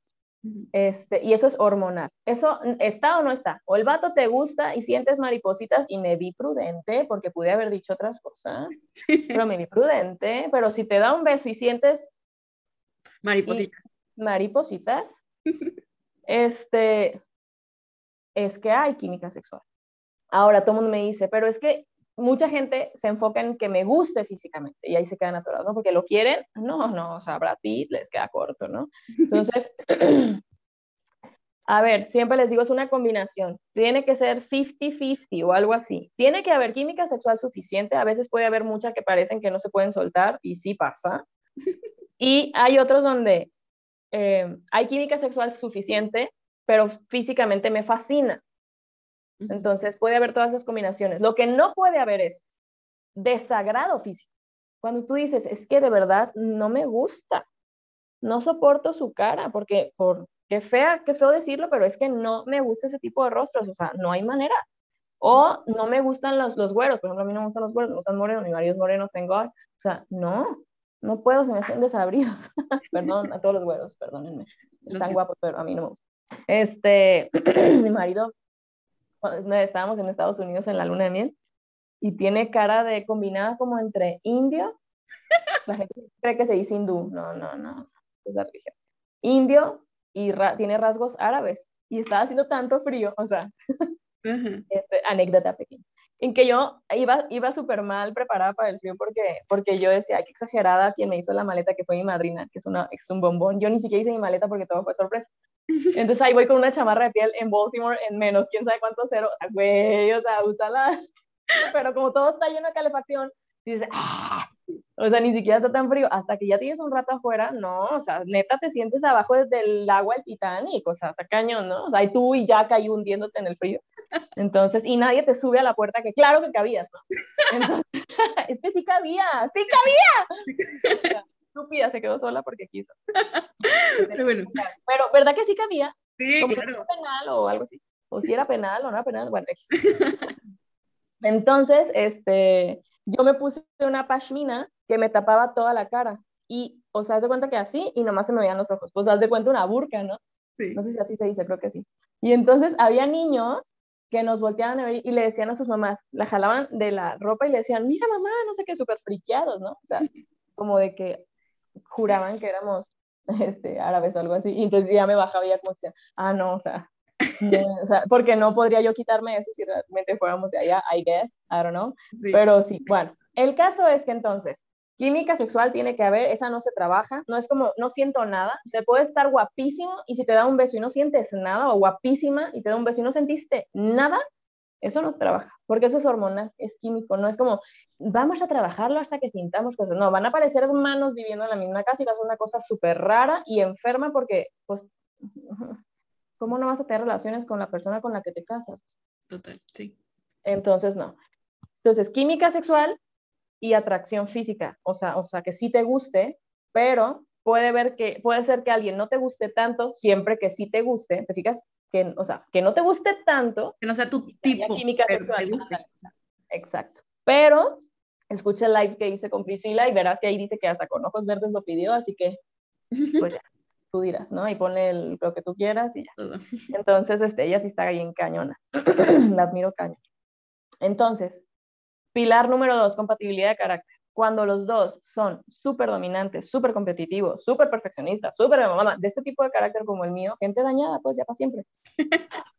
este, y eso es hormonal. Eso está o no está. O el vato te gusta y sientes maripositas y me vi prudente porque pude haber dicho otras cosas, pero me vi prudente. Pero si te da un beso y sientes maripositas, maripositas, este, es que hay química sexual. Ahora todo el mundo me dice, pero es que mucha gente se enfoca en que me guste físicamente y ahí se quedan atorados, ¿no? Porque lo quieren, no, no, o sea, Brad Pitt les queda corto, ¿no? Entonces, a ver, siempre les digo, es una combinación, tiene que ser 50-50 o algo así, tiene que haber química sexual suficiente, a veces puede haber muchas que parecen que no se pueden soltar y sí pasa, y hay otros donde eh, hay química sexual suficiente, pero físicamente me fascina, entonces puede haber todas esas combinaciones. Lo que no puede haber es desagrado físico. Cuando tú dices, es que de verdad no me gusta, no soporto su cara, porque, por, qué fea, qué feo decirlo, pero es que no me gusta ese tipo de rostros, o sea, no hay manera. O no me gustan los, los güeros, por ejemplo, a mí no me gustan los güeros, me gustan morenos, mi marido es moreno, tengo, o sea, no, no puedo, se me hacen desabridos. Perdón a todos los güeros, perdónenme. Están guapos, pero a mí no me gusta. Este, mi marido estábamos en Estados Unidos en la luna de miel y tiene cara de combinada como entre indio, la gente cree que se dice hindú, no, no, no, es la religión, indio y tiene rasgos árabes y estaba haciendo tanto frío, o sea, este, anécdota pequeña, en que yo iba, iba súper mal preparada para el frío porque, porque yo decía, qué exagerada quien me hizo la maleta, que fue mi madrina, que es, una, es un bombón, yo ni siquiera hice mi maleta porque todo fue sorpresa. Entonces ahí voy con una chamarra de piel en Baltimore en menos, quién sabe cuánto cero. Güey, o sea, úsala. Pero como todo está lleno de calefacción, dices, ¡ah! O sea, ni siquiera está tan frío. Hasta que ya tienes un rato afuera, no, o sea, neta te sientes abajo desde el agua el Titanic, o sea, está cañón, ¿no? O sea, y tú y ya caí hundiéndote en el frío. Entonces, y nadie te sube a la puerta, que claro que cabías, ¿no? Entonces, es que sí cabía, sí cabía. Estúpida se quedó sola porque quiso. Pero, bueno. Pero, ¿verdad que sí cabía? Sí, Como claro. penal o algo así. O si era penal o no era penal, bueno. Entonces, este, yo me puse una pashmina que me tapaba toda la cara. Y, o sea, haz de cuenta que así y nomás se me veían los ojos. Pues haz de cuenta una burka, ¿no? Sí. No sé si así se dice, creo que sí. Y entonces había niños que nos volteaban a ver y le decían a sus mamás, la jalaban de la ropa y le decían, mira mamá, no sé qué, súper friqueados, ¿no? O sea, como de que juraban que éramos este, árabes o algo así. Y entonces ya me bajaba y ya como decía, ah, no, o sea, o sea, porque no podría yo quitarme eso si realmente fuéramos de allá, I guess, I don't know. Pero sí, bueno, el caso es que entonces, química sexual tiene que haber, esa no se trabaja, no es como, no siento nada, o sea, puede estar guapísimo y si te da un beso y no sientes nada, o guapísima y te da un beso y no sentiste nada, eso no se trabaja, porque eso es hormonal, es químico, no es como, vamos a trabajarlo hasta que sintamos cosas, no, van a aparecer humanos viviendo en la misma casa y va a ser una cosa súper rara y enferma porque, pues, ¿cómo no vas a tener relaciones con la persona con la que te casas? Total, sí. Entonces, no. Entonces, química sexual y atracción física, o sea, o sea, que sí te guste, pero puede, ver que, puede ser que alguien no te guste tanto, siempre que sí te guste, ¿te fijas? Que, o sea, que no te guste tanto. Que no sea tu tipo, química sexual. guste. Exacto. Pero escucha el live que hice con Priscila y verás que ahí dice que hasta con ojos verdes lo pidió, así que pues ya, tú dirás, ¿no? Y pone el, lo que tú quieras y ya. Entonces, este, ella sí está ahí en cañona. la admiro cañón. Entonces, pilar número dos, compatibilidad de carácter. Cuando los dos son súper dominantes, súper competitivos, súper perfeccionistas, súper de este tipo de carácter como el mío, gente dañada, pues ya para siempre.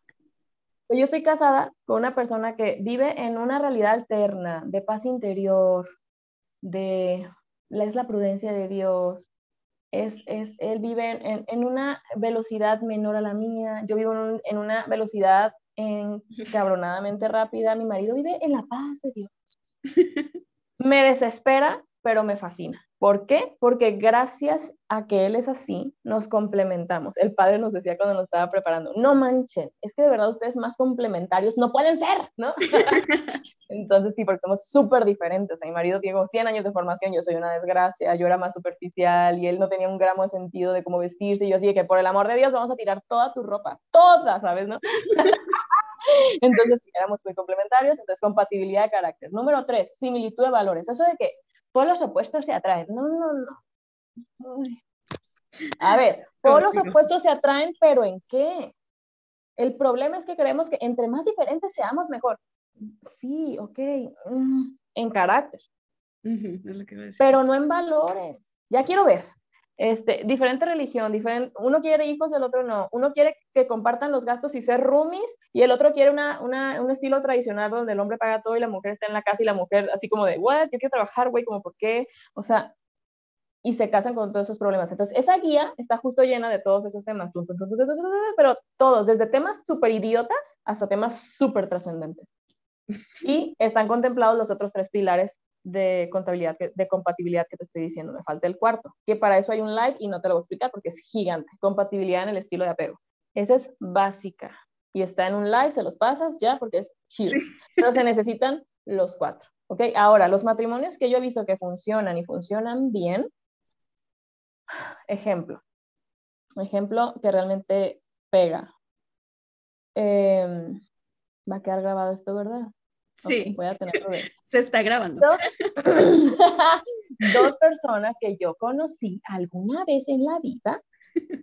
Yo estoy casada con una persona que vive en una realidad alterna, de paz interior, de es la prudencia de Dios, es, es, él vive en, en, una velocidad menor a la mía, yo vivo en, en una velocidad encabronadamente rápida, mi marido vive en la paz de Dios. Me desespera, pero me fascina. ¿Por qué? Porque gracias a que él es así, nos complementamos. El padre nos decía cuando nos estaba preparando, no manchen, es que de verdad ustedes más complementarios no pueden ser, ¿no? Entonces sí, porque somos súper diferentes. Mi marido tiene 100 años de formación, yo soy una desgracia, yo era más superficial y él no tenía un gramo de sentido de cómo vestirse. Y yo así que por el amor de Dios vamos a tirar toda tu ropa, toda, ¿sabes? ¿no? entonces sí, éramos muy complementarios. Entonces compatibilidad de carácter. Número tres, similitud de valores. Eso de que los opuestos se atraen. No, no, no. A ver, todos los opuestos se atraen, pero ¿en qué? El problema es que creemos que entre más diferentes seamos, mejor. Sí, ok, mm, en carácter. pero no en valores. Ya quiero ver. Este, diferente religión, diferente, uno quiere hijos, el otro no. Uno quiere que compartan los gastos y ser roomies, y el otro quiere una, una, un estilo tradicional donde el hombre paga todo y la mujer está en la casa y la mujer así como de, what, yo quiero trabajar, güey, como por qué, o sea, y se casan con todos esos problemas. Entonces, esa guía está justo llena de todos esos temas, pero todos, desde temas súper idiotas hasta temas súper trascendentes. Y están contemplados los otros tres pilares de contabilidad, de compatibilidad que te estoy diciendo, me falta el cuarto, que para eso hay un live y no te lo voy a explicar porque es gigante, compatibilidad en el estilo de apego. Esa es básica y está en un live, se los pasas ya porque es huge, pero se necesitan los cuatro, ¿ok? Ahora, los matrimonios que yo he visto que funcionan y funcionan bien, ejemplo, ejemplo que realmente pega. Em, va a quedar grabado esto, ¿verdad? Sí. voy a tenerlo Se está grabando. Dos, personas que yo conocí alguna vez en la vida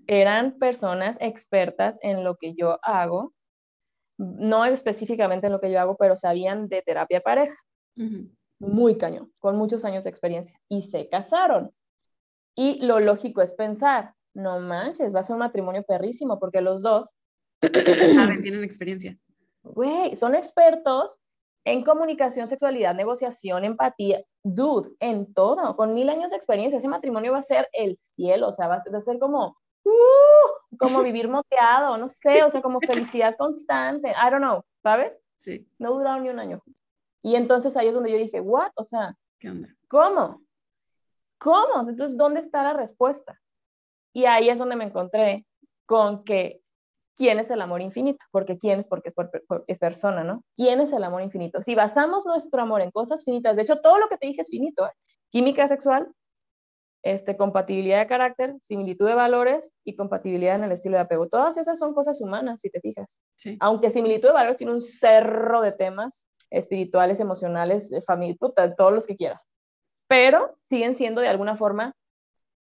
eran personas expertas en lo que yo hago, no específicamente en lo que yo hago, pero sabían de terapia pareja. Muy cañón, con muchos años de experiencia. Y se casaron. Y lo lógico es pensar, no manches, va a ser un matrimonio perrísimo porque los dos... tienen experiencia. Güey, son expertos en comunicación, sexualidad, negociación, empatía, dude, en todo, con mil años de experiencia, ese matrimonio va a ser el cielo, o sea, va a ser, como, uh, como vivir moteado, no sé, o sea, como felicidad constante, I don't know, ¿sabes? Sí. No duraron ni un año. Y entonces ahí es donde yo dije, what, o sea, ¿qué onda? ¿Cómo? ¿Cómo? Entonces, ¿dónde está la respuesta? Y ahí es donde me encontré con que quién es el amor infinito, porque quién es, porque es, persona, ¿no? ¿Quién es el amor infinito? Si basamos nuestro amor en cosas finitas, de hecho, todo lo que te dije es finito, ¿eh? química sexual, este, compatibilidad de carácter, similitud de valores y compatibilidad en el estilo de apego. Todas esas son cosas humanas, si te fijas. Aunque similitud de valores tiene un cerro de temas espirituales, emocionales, familia, todos los que quieras, pero siguen siendo de alguna forma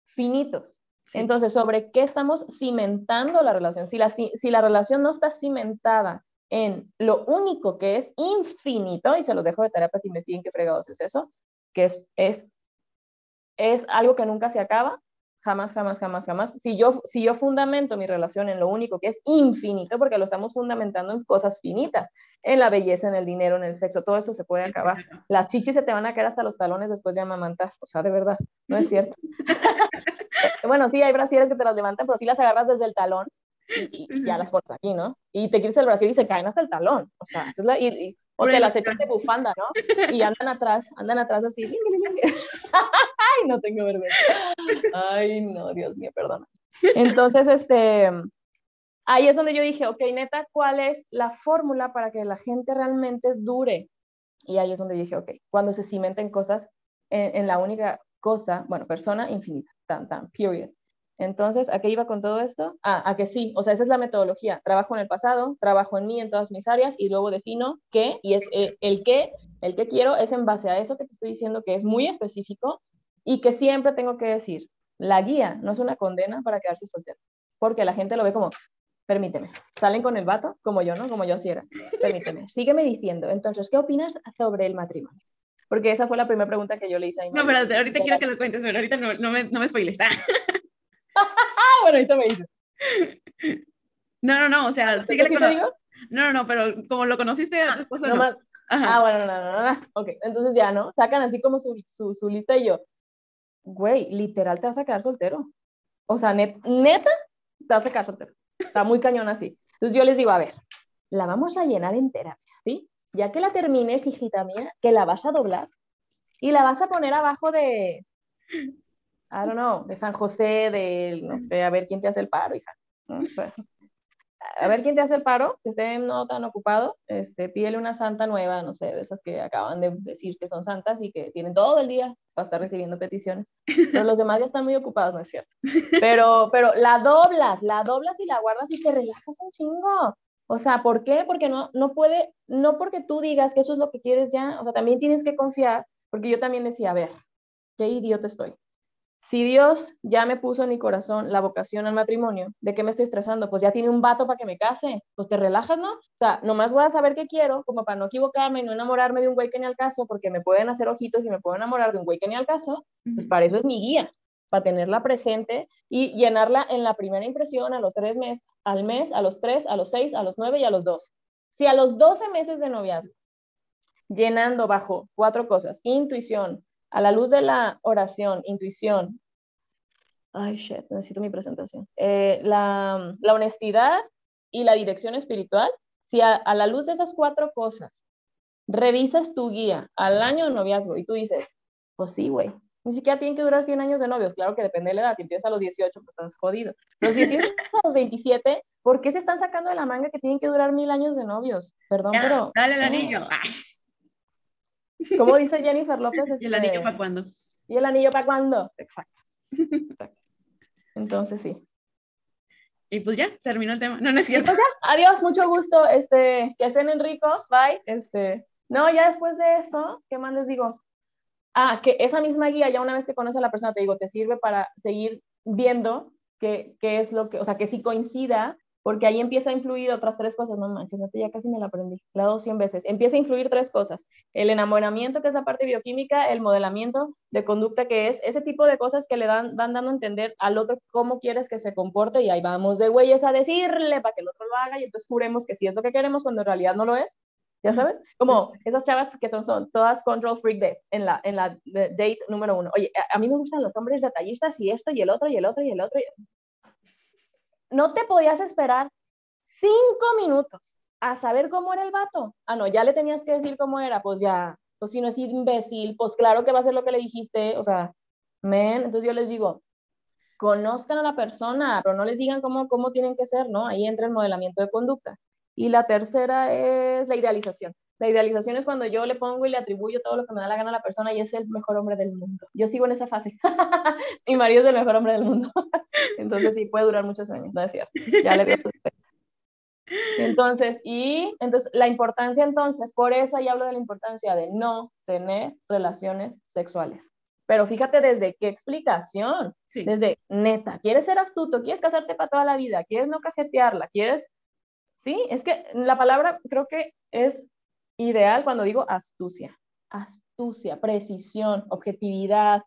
finitos. Entonces, ¿sobre qué estamos cimentando la relación? Si la, si la relación no está cimentada en lo único que es infinito, y se los dejo de tarea para que investiguen qué fregados es eso, que es, es, es algo que nunca se acaba, jamás, jamás, jamás, jamás. Si yo, si yo fundamento mi relación en lo único que es infinito, porque lo estamos fundamentando en cosas finitas, en la belleza, en el dinero, en el sexo, todo eso se puede acabar. Las chichis se te van a caer hasta los talones después de amamantar, o sea, de verdad, no es cierto. bueno, sí, hay brasieres que te las levantan, pero si las agarras desde el talón y, ya las pones aquí, ¿no? Y te quites el brasil y se caen hasta el talón. O sea, es la, y, o te las echas de bufanda, ¿no? Y andan atrás, andan atrás así. Ay, no tengo vergüenza. Ay, no, Dios mío, perdona. Entonces, este, ahí es donde yo dije, ok, neta, ¿cuál es la fórmula para que la gente realmente dure? Y ahí es donde dije, ok, cuando se cimenten cosas en, en la única cosa, bueno, persona infinita, tan, tan, period. Entonces, ¿a qué iba con todo esto? Ah, a que sí, o sea, esa es la metodología. Trabajo en el pasado, trabajo en mí en todas mis áreas y luego defino qué, y es el, el qué, el que quiero es en base a eso que te estoy diciendo que es muy específico y que siempre tengo que decir, la guía no es una condena para quedarse soltero, porque la gente lo ve como, permíteme, salen con el vato, como yo, ¿no? Como yo así era, permíteme, sígueme diciendo, entonces, ¿qué opinas sobre el matrimonio? Porque esa fue la primera pregunta que yo le hice a mi No, pero ahorita quiero que lo cuentes, pero ahorita no, no me, no me spoiles. bueno, ahorita me dice. No, no, no, o sea, sí que le No, no, no, pero como lo conociste a tu esposo, no. Ah, bueno, no, no, no, no, ok, entonces ya, ¿no? Sacan así como su, su, su lista y yo, güey, literal te vas a quedar soltero. O sea, neta, te vas a quedar soltero. Está muy cañón así. Entonces yo les digo, a ver, la vamos a llenar en terapia, ¿sí? Ya que la termines, hijita mía, que la vas a doblar y la vas a poner abajo de, I don't know, de San José, de, no sé, a ver quién te hace el paro, hija. A ver quién te hace el paro, que esté no tan ocupado, este, pídele una santa nueva, no sé, de esas que acaban de decir que son santas y que tienen todo el día para estar recibiendo peticiones. Pero los demás ya están muy ocupados, ¿no es cierto? Pero, pero la doblas, la doblas y la guardas y te relajas un chingo. O sea, ¿por qué? Porque no, no puede, no porque tú digas que eso es lo que quieres ya, o sea, también tienes que confiar, porque yo también decía, a ver, qué idiota estoy. Si Dios ya me puso en mi corazón la vocación al matrimonio, ¿de qué me estoy estresando? Pues ya tiene un vato para que me case, pues te relajas, ¿no? O sea, nomás voy a saber qué quiero, como para no equivocarme y no enamorarme de un güey que ni al caso, porque me pueden hacer ojitos y me puedo enamorar de un güey que ni al caso, pues para eso es mi guía, para tenerla presente y llenarla en la primera impresión a los tres meses, al mes, a los tres, a los seis, a los nueve y a los dos. Si a los doce meses de noviazgo, llenando bajo cuatro cosas, intuición, a la luz de la oración, intuición, ay, shit, necesito mi presentación, eh, la, la, honestidad y la dirección espiritual, si a, la luz de esas cuatro cosas revisas tu guía al año de noviazgo y tú dices, pues sí, güey, ni siquiera tienen que durar 100 años de novios, claro que depende de la edad, si empiezas a los 18, pues estás jodido. Si empiezas a los 27, ¿por qué se están sacando de la manga que tienen que durar mil años de novios? Perdón, pero... Dale el anillo. ¿Cómo dice Jennifer López? ¿Y el anillo para cuándo? ¿Y el anillo para cuándo? Exacto. Entonces, sí. Y pues ya, terminó el tema. No, no es cierto. Pues ya, adiós, mucho gusto. Este, que estén en rico, bye. Este, no, ya después de eso, ¿qué más les digo? Ah, que esa misma guía, ya una vez que conoces a la persona, te digo, te sirve para seguir viendo qué, qué es lo que, o sea, que si coincida porque ahí empieza a influir otras tres cosas, no manches, ya casi me la aprendí, la dos cien veces, empieza a influir tres cosas, el enamoramiento, que es la parte bioquímica, el modelamiento de conducta, que es ese tipo de cosas que le dan, van dando a entender al otro cómo quieres que se comporte, y ahí vamos de güeyes a decirle para que el otro lo haga, y entonces juremos que sí es lo que queremos cuando en realidad no lo es, ¿ya sabes? Como esas chavas que son, son todas control freak de, en, la, en la date número uno. Oye, a, a, mí me gustan los hombres detallistas y esto y el otro y el otro y el otro. No te podías esperar cinco minutos a saber cómo era el vato. Ah, no, ya le tenías que decir cómo era, pues ya, pues si no es imbécil, pues claro que va a ser lo que le dijiste, o sea, men, entonces yo les digo, conozcan a la persona, pero no les digan cómo, cómo tienen que ser, ¿no? Ahí entra el modelamiento de conducta. Y la tercera es la idealización. La idealización es cuando yo le pongo y le atribuyo todo lo que me da la gana a la persona y es el mejor hombre del mundo. Yo sigo en esa fase. Mi marido es el mejor hombre del mundo. entonces sí, puede durar muchos años, no es cierto. Ya le veo Entonces, y entonces la importancia entonces, por eso ahí hablo de la importancia de no tener relaciones sexuales. Pero fíjate desde qué explicación, desde neta, quieres ser astuto, quieres casarte para toda la vida, quieres no cajetearla, quieres, sí, es que la palabra creo que es ideal cuando digo astucia, astucia, precisión, objetividad,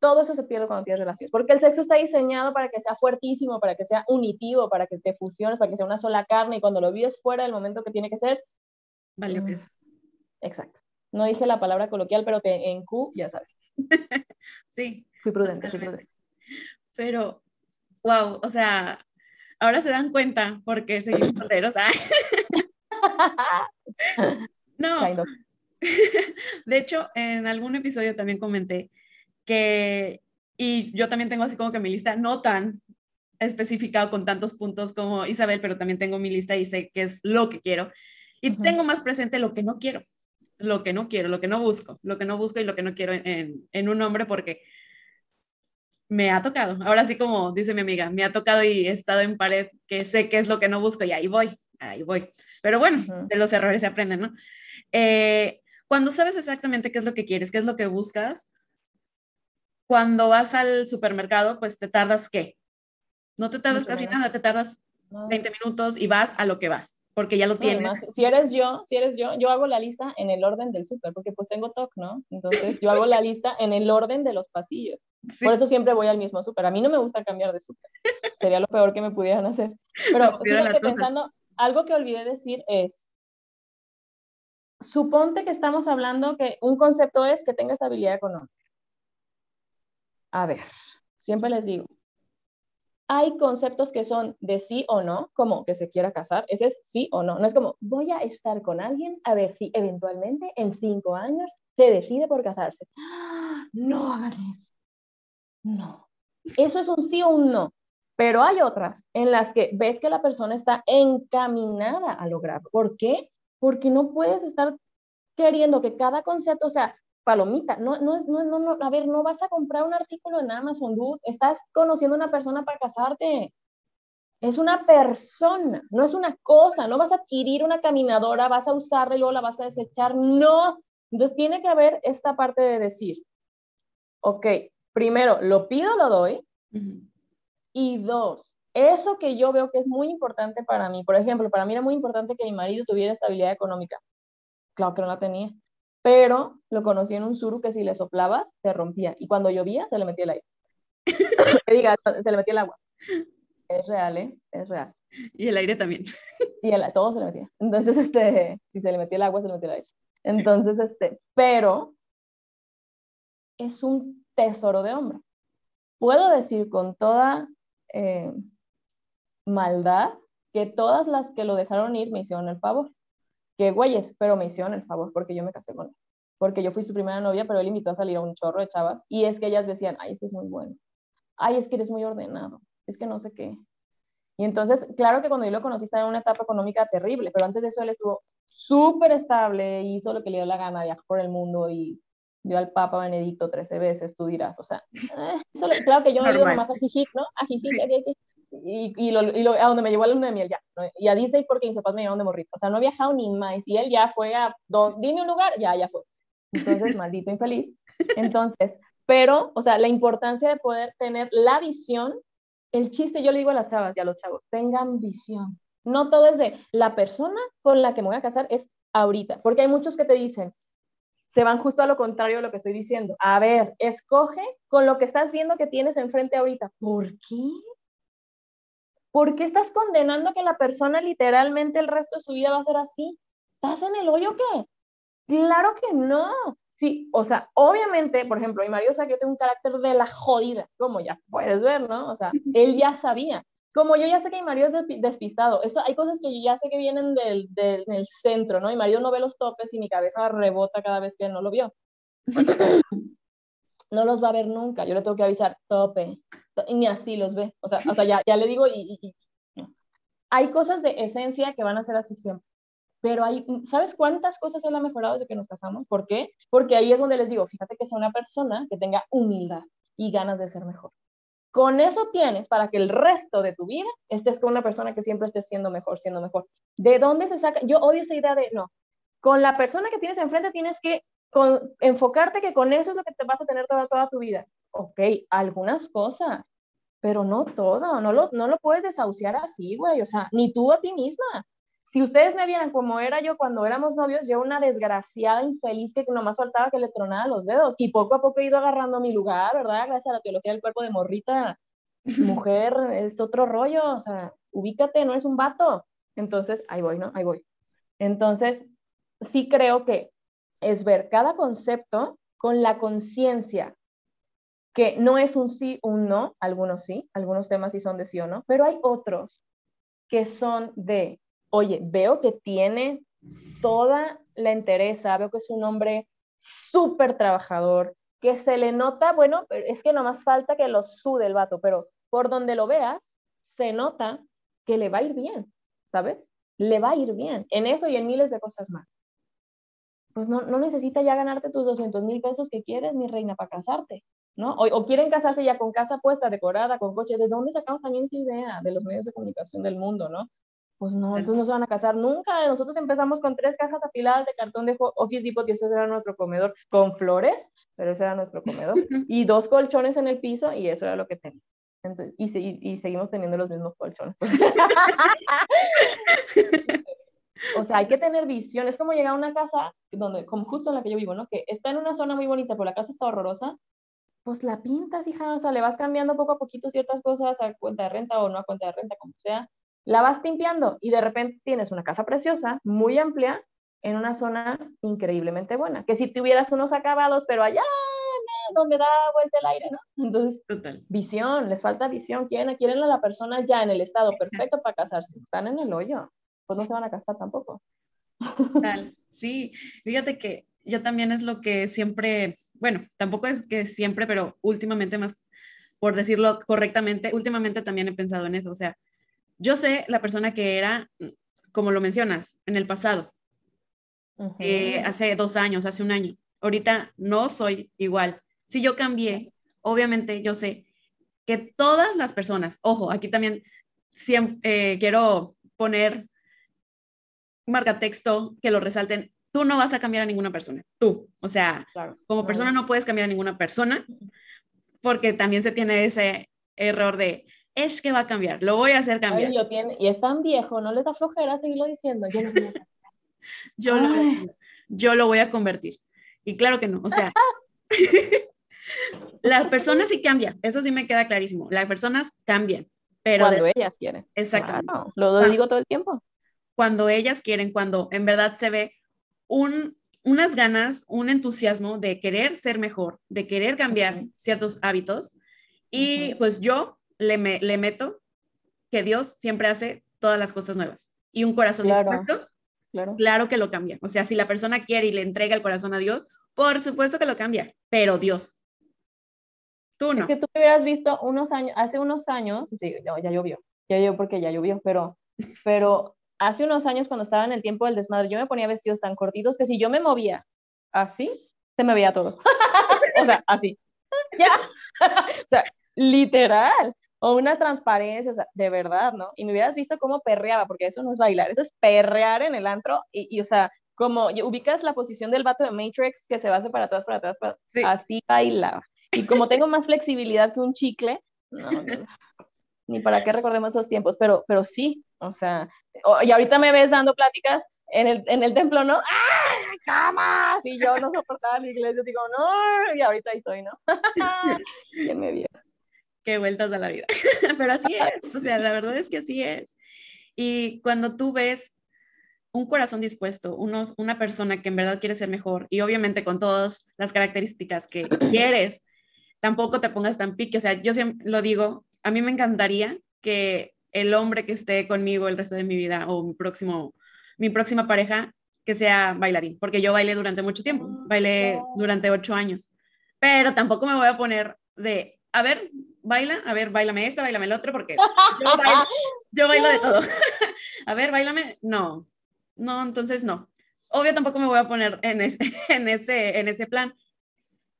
todo eso se pierde cuando tienes relaciones, porque el sexo está diseñado para que sea fuertísimo, para que sea unitivo, para que te fusiones, para que sea una sola carne y cuando lo vives fuera del momento que tiene que ser. Vale, que es. Exacto. No dije la palabra coloquial, pero que en Q ya sabes. sí. Fui prudente, fui prudente. Pero, wow, o sea, ahora se dan cuenta porque seguimos solteros. ¿ah? no. De hecho, en algún episodio también comenté que, y yo también tengo así como que mi lista no tan especificado con tantos puntos como Isabel, pero también tengo mi lista y sé qué es lo que quiero. Y tengo más presente lo que no quiero, lo que no quiero, lo que no busco, lo que no busco y lo que no quiero en, en un hombre porque me ha tocado. Ahora sí como dice mi amiga, me ha tocado y he estado en pared que sé qué es lo que no busco y ahí voy, ahí voy. Pero bueno, de los errores se aprenden, ¿no? Eh, cuando sabes exactamente qué es lo que quieres, qué es lo que buscas, cuando vas al supermercado, pues te tardas qué? No te tardas casi nada, te tardas 20 minutos y vas a lo que vas, porque ya lo tienes. si eres yo, si eres yo, yo hago la lista en el orden del súper, porque pues tengo TOC, ¿no? Entonces yo hago la lista en el orden de los pasillos. Por eso siempre voy al mismo súper. A mí no me gusta cambiar de súper. Sería lo peor que me pudieran hacer. Pero fíjate, pensando, algo que olvidé decir es, suponte que estamos hablando que un concepto es que tenga estabilidad económica. A ver, siempre les digo, hay conceptos que son de sí o no, como que se quiera casar, ese es sí o no. No es como, voy a estar con alguien a ver si eventualmente en cinco años se decide por casarse. No hagan eso. No. Eso es un sí o un no. Pero hay otras en las que ves que la persona está encaminada a lograr. ¿Por qué? Porque no puedes estar queriendo que cada concepto, o sea, palomita. No, no, no, no, a ver, no vas a comprar un artículo en Amazon, dude. Estás conociendo a una persona para casarte. Es una persona, no es una cosa. No vas a adquirir una caminadora, vas a usarla y luego la vas a desechar. No. Entonces tiene que haber esta parte de decir, ok, primero, lo pido, lo doy. Y dos, eso que yo veo que es muy importante para mí. Por ejemplo, para mí era muy importante que mi marido tuviera estabilidad económica. Claro que no la tenía pero lo conocí en un suru que si le soplabas se rompía y cuando llovía se le metía el aire. que diga, se le metía el agua. Es real, ¿eh? Es real. Y el aire también. Y el, todo se le metía. Entonces, este, si se le metía el agua, se le metía el aire. Entonces, este, pero es un tesoro de hombre. Puedo decir con toda eh, maldad que todas las que lo dejaron ir me hicieron el favor que güeyes, pero me hicieron el favor porque yo me casé con él. Porque yo fui su primera novia, pero él invitó a salir a un chorro de chavas y es que ellas decían, ay, es que es muy bueno. Ay, es que eres muy ordenado. Es que no sé qué. Y entonces, claro que cuando yo lo conocí estaba en una etapa económica terrible, pero antes de eso él estuvo súper estable y hizo lo que le dio la gana, viajó por el mundo y dio al Papa Benedicto 13 veces, tú dirás, o sea, eh, claro que yo me he ido nomás a Jijic, ¿no? A Jijic, y, y, lo, y lo, a donde me llevó a la luna de miel ya, y a Disney porque mis papás me llevaron de morrito, o sea, no he viajado ni más, y él ya fue a, dime un lugar, ya, ya fue. Entonces, maldito infeliz. Entonces, pero, o sea, la importancia de poder tener la visión, el chiste, yo le digo a las chavas y a los chavos, tengan visión. No todo es de la persona con la que me voy a casar, es ahorita, porque hay muchos que te dicen, se van justo a lo contrario de lo que estoy diciendo. A ver, escoge con lo que estás viendo que tienes enfrente ahorita. ¿Por qué? ¿Por qué estás condenando que la persona literalmente el resto de su vida va a ser así? ¿Estás en el hoyo o qué? Claro que no. Sí, o sea, obviamente, por ejemplo, mi marido sabe que yo tengo un carácter de la jodida, como ya puedes ver, ¿no? O sea, él ya sabía. Como yo ya sé que mi marido es despistado, eso, hay cosas que yo ya sé que vienen del, del, centro, ¿no? Mi marido no ve los topes y mi cabeza rebota cada vez que no lo vio. no los va a ver nunca, yo le tengo que avisar, tope, y ni así los ve. O sea, o sea ya, ya le digo y, hay cosas de esencia que van a ser así siempre. Pero hay, ¿sabes cuántas cosas él ha mejorado desde que nos casamos? ¿Por qué? Porque ahí es donde les digo, fíjate que sea una persona que tenga humildad y ganas de ser mejor. Con eso tienes para que el resto de tu vida estés con una persona que siempre esté siendo mejor, siendo mejor. ¿De dónde se saca? Yo odio esa idea de, no, con la persona que tienes enfrente tienes que enfocarte que con eso es lo que te vas a tener toda, tu vida. Ok, algunas cosas, pero no todo, no lo, no lo puedes desahuciar así, güey, o sea, ni tú a ti misma. Si ustedes me vieran como era yo cuando éramos novios, yo una desgraciada infeliz que nomás faltaba que le tronara los dedos y poco a poco he ido agarrando mi lugar, ¿verdad? Gracias a la teología del cuerpo de morrita. Mujer es otro rollo, o sea, ubícate, no es un vato. Entonces, ahí voy, ¿no? Ahí voy. Entonces, sí creo que es ver cada concepto con la conciencia que no es un sí, un no, algunos sí, algunos temas sí son de sí o no, pero hay otros que son de, oye, veo que tiene toda la entereza, veo que es un hombre súper trabajador, que se le nota, bueno, es que nomás falta que lo sude el vato, pero por donde lo veas, se nota que le va a ir bien, ¿sabes? Le va a ir bien en eso y en miles de cosas más pues no, no necesita ya ganarte tus 200 mil pesos que quieres, mi reina, para casarte, ¿no? O, quieren casarse ya con casa puesta, decorada, con coche. ¿De dónde sacamos también esa idea de los medios de comunicación del mundo, no? Pues no, entonces no se van a casar nunca. Nosotros empezamos con tres cajas apiladas de cartón de Office Depot y eso era nuestro comedor con flores, pero ese era nuestro comedor. y dos colchones en el piso y eso era lo que teníamos. y, y, seguimos teniendo los mismos colchones. O sea, hay que tener visión. Es como llegar a una casa, donde, como justo en la que yo vivo, ¿no? Que está en una zona muy bonita, pero la casa está horrorosa. Pues la pintas, hija. O sea, le vas cambiando poco a poquito ciertas cosas a cuenta de renta o no a cuenta de renta, como sea. La vas limpiando y de repente tienes una casa preciosa, muy amplia, en una zona increíblemente buena. Que si tuvieras unos acabados, pero allá donde da vuelta el aire, ¿no? Entonces, visión, les falta visión. Quieren, quieren a la persona ya en el estado perfecto para casarse. Están en el hoyo pues no se van a casar tampoco. Sí, fíjate que yo también es lo que siempre, bueno, tampoco es que siempre, pero últimamente más, por decirlo correctamente, últimamente también he pensado en eso. O sea, yo sé la persona que era, como lo mencionas, en el pasado, eh, hace dos años, hace un año. Ahorita no soy igual. Si yo cambié, obviamente yo sé que todas las personas, ojo, aquí también siempre, eh, quiero poner marca texto que lo resalten, tú no vas a cambiar a ninguna persona, tú. O sea, como persona no puedes cambiar a ninguna persona porque también se tiene ese error de, es que va a cambiar, lo voy a hacer cambiar. y es tan viejo, no les da flojera seguirlo diciendo. Yo, lo, yo, lo, voy a convertir. Y claro que no, o sea, las personas sí cambian, eso sí me queda clarísimo, las personas cambian. Pero Cuando ellas quieren. Exacto. lo digo todo el tiempo cuando ellas quieren, cuando en verdad se ve un, unas ganas, un entusiasmo de querer ser mejor, de querer cambiar ciertos hábitos. Y pues yo le, le meto que Dios siempre hace todas las cosas nuevas. Y un corazón dispuesto, claro. claro que lo cambia. O sea, si la persona quiere y le entrega el corazón a Dios, por supuesto que lo cambia, pero Dios. Tú no. Es que tú hubieras visto unos años, hace unos años, sí, ya llovió, ya llovió porque ya llovió, pero, pero hace unos años cuando estaba en el tiempo del desmadre, yo me ponía vestidos tan cortitos que si yo me movía así, se me veía todo. o sea, así. ya. o sea, literal. O una transparencia, o sea, de verdad, ¿no? Y me hubieras visto cómo perreaba, porque eso no es bailar, eso es perrear en el antro y, o sea, como ubicas la posición del vato de Matrix que se va para atrás, para atrás, para... así bailaba. Y como tengo más flexibilidad que un chicle, no, no, ni para qué recordemos esos tiempos, pero, pero sí, o sea, y ahorita me ves dando pláticas en el, en el templo, ¿no? ¡Ah, camas! Y yo no soportaba la iglesia, digo, no, y ahorita ahí estoy, ¿no? Qué me Qué vueltas a la vida. Pero así es, o sea, la verdad es que así es. Y cuando tú ves un corazón dispuesto, unos, una persona que en verdad quiere ser mejor y obviamente con todas las características que quieres, tampoco te pongas tan pique. O sea, yo siempre lo digo, a mí me encantaría que el hombre que esté conmigo el resto de mi vida o mi próximo, mi próxima pareja, que sea bailarín, porque yo bailé durante mucho tiempo, bailé durante ocho años, pero tampoco me voy a poner de, a ver, baila, a ver, bailame esta, bailame el otro, porque yo bailo, Yo bailo de todo. a ver, bailame. No, no, entonces no. Obvio tampoco me voy a poner en ese, en ese, en ese plan.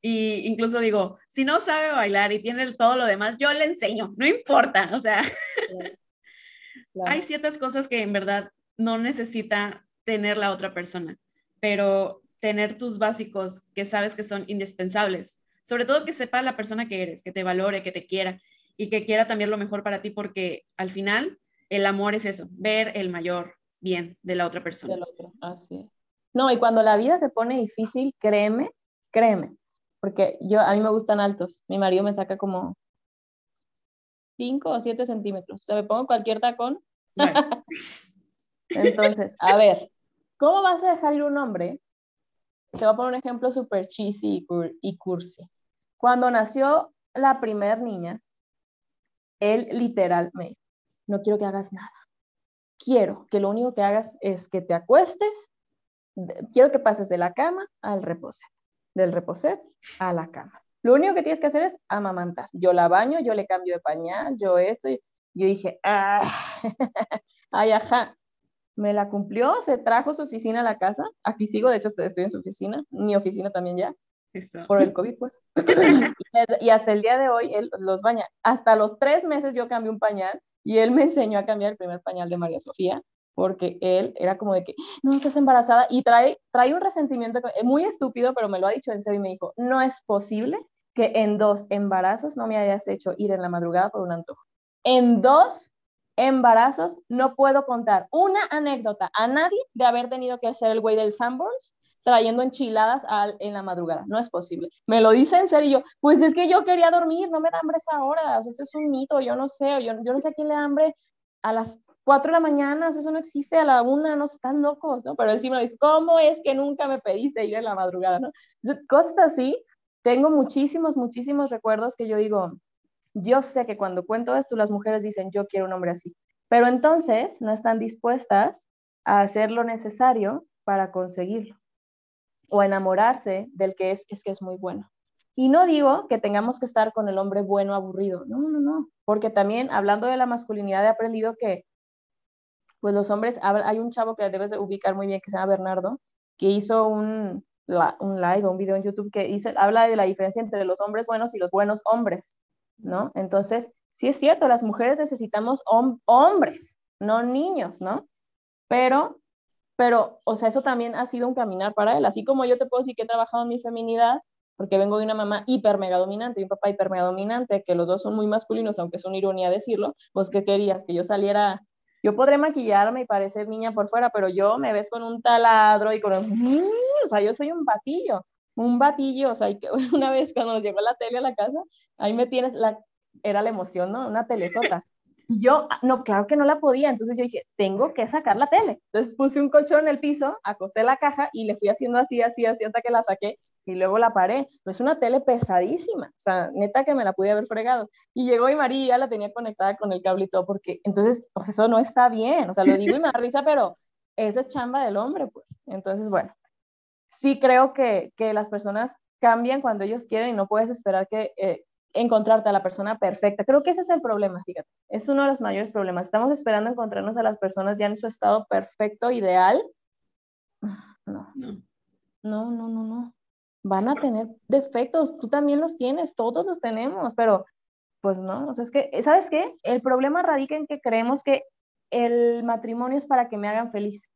Y incluso digo, si no sabe bailar y tiene todo lo demás, yo le enseño, no importa. O sea, hay ciertas cosas que en verdad no necesita tener la otra persona, pero tener tus básicos que sabes que son indispensables, sobre todo que sepa la persona que eres, que te valore, que te quiera y que quiera también lo mejor para ti, porque al final el amor es eso, ver el mayor bien de la otra persona. Del otro, así. No, y cuando la vida se pone difícil, créeme, créeme, porque yo, a mí me gustan altos, mi marido me saca como 5 o 7 centímetros, o sea, me pongo cualquier tacón. Entonces, a ver, ¿cómo vas a dejar ir un hombre? Te voy a poner un ejemplo súper cheesy y cursi. Cuando nació la primera niña, él literal me dijo, no quiero que hagas nada. Quiero que lo único que hagas es que te acuestes, quiero que pases de la cama al reposer, del reposer a la cama. Lo único que tienes que hacer es amamantar. Yo la baño, yo le cambio de pañal, yo esto. Yo dije, ah, ay, ajá. Me la cumplió, se trajo su oficina a la casa. Aquí sigo, de hecho estoy en su oficina, mi oficina también ya. Por el COVID, pues. y hasta el día de hoy él los baña. Hasta los tres meses yo cambié un pañal y él me enseñó a cambiar el primer pañal de María Sofía porque él era como de que, no, estás embarazada y trae, trae un resentimiento muy estúpido, pero me lo ha dicho en serio y me dijo, no es posible que en dos embarazos no me hayas hecho ir en la madrugada por un antojo. En dos embarazos no puedo contar una anécdota a nadie de haber tenido que hacer el güey del Sanborns trayendo enchiladas en la madrugada. No es posible. Me lo dice en serio. Pues es que yo quería dormir, no me da hambre esa hora. O sea, eso es un mito, yo no sé. Yo, yo no sé a quién le da hambre a las 4 de la mañana, o sea, eso no existe a la una, no están locos, ¿no? Pero él sí me dijo, ¿cómo es que nunca me pediste ir en la madrugada, ¿no? cosas así, tengo muchísimos, muchísimos recuerdos que yo digo, yo sé que cuando cuento esto, las mujeres dicen, yo quiero un hombre así, pero entonces no están dispuestas a hacer lo necesario para conseguirlo o enamorarse del que es, es que es muy bueno. Y no digo que tengamos que estar con el hombre bueno aburrido, no, no, no, porque también hablando de la masculinidad he aprendido que pues los hombres, hay un chavo que debes de ubicar muy bien que se llama Bernardo, que hizo un, un live un video en YouTube que dice, habla de la diferencia entre los hombres buenos y los buenos hombres, ¿no? Entonces, sí es cierto, las mujeres necesitamos hombres, no niños, ¿no? Pero pero, o sea, eso también ha sido un caminar para él. Así como yo te puedo decir que he trabajado en mi feminidad, porque vengo de una mamá hiper mega dominante y un papá hiper mega dominante, que los dos son muy masculinos, aunque es una ironía decirlo, pues ¿qué querías? Que yo saliera, yo podré maquillarme y parecer niña por fuera, pero yo me ves con un taladro y con un, o sea, yo soy un batillo, un batillo, o sea, una vez cuando llegó la tele a la casa, ahí me tienes, la, era la emoción, ¿no? Una telesota. Y yo, ah, no, claro que no la podía, entonces yo dije, tengo que sacar la tele. Entonces puse un colchón en el piso, acosté la caja y le fui haciendo así, así, así hasta que la saqué y luego la paré. Pero es una tele pesadísima, o sea, neta que me la pude haber fregado. Y llegó y María la tenía conectada con el cable y todo, porque entonces, pues eso no está bien, o sea, lo digo y me da risa, pero esa es chamba del hombre, pues. Entonces, bueno, sí creo que, que las personas cambian cuando ellos quieren y no puedes esperar que eh, encontrarte a la persona perfecta. Creo que ese es el problema, fíjate. Es uno de los mayores problemas. Estamos esperando encontrarnos a las personas ya en su estado perfecto, ideal. No. No, no, no, no. no. Van a tener defectos. Tú también los tienes, todos los tenemos, pero pues no. O sea, es que, ¿sabes qué? El problema radica en que creemos que el matrimonio es para que me hagan feliz.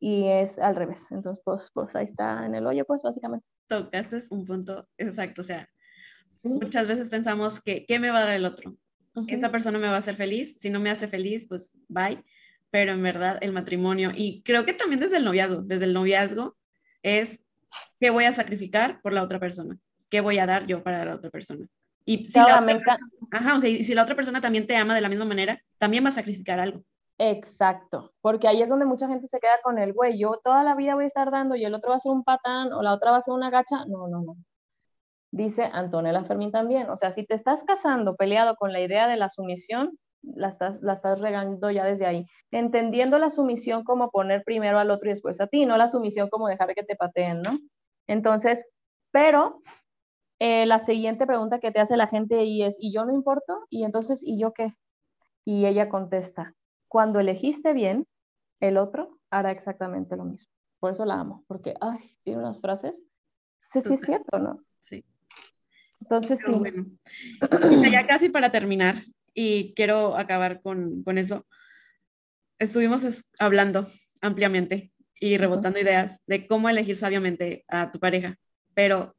Y es al revés. Entonces, pues, pues ahí está en el hoyo, pues básicamente. Tocaste un punto exacto. O sea, Muchas veces pensamos que, ¿qué me va a dar el otro? Esta persona me va a hacer feliz, si no me hace feliz, pues bye. Pero en verdad el matrimonio, y creo que también desde el noviazgo, desde el noviazgo, es qué voy a sacrificar por la otra persona, qué voy a dar yo para la otra persona. Y si, la otra, persona, ajá, o sea, y si la otra persona también te ama de la misma manera, también va a sacrificar algo. Exacto, porque ahí es donde mucha gente se queda con el güey, yo toda la vida voy a estar dando y el otro va a ser un patán o la otra va a ser una gacha. No, no, no dice Antonella Fermín también. O sea, si te estás casando peleado con la idea de la sumisión, la estás, la estás regando ya desde ahí. Entendiendo la sumisión como poner primero al otro y después a ti, no la sumisión como dejar que te pateen, ¿no? Entonces, pero eh, la siguiente pregunta que te hace la gente ahí es, ¿y yo no importo? ¿Y entonces, ¿y yo qué? y ella contesta, cuando elegiste bien, el otro hará exactamente lo mismo. Por eso la amo, porque, ay, tiene unas frases. Sí, sí es cierto, ¿no? Sí. Entonces, sí. Bueno. Ya casi para terminar, y quiero acabar con, con eso. Estuvimos hablando ampliamente y rebotando ideas de cómo elegir sabiamente a tu pareja, pero,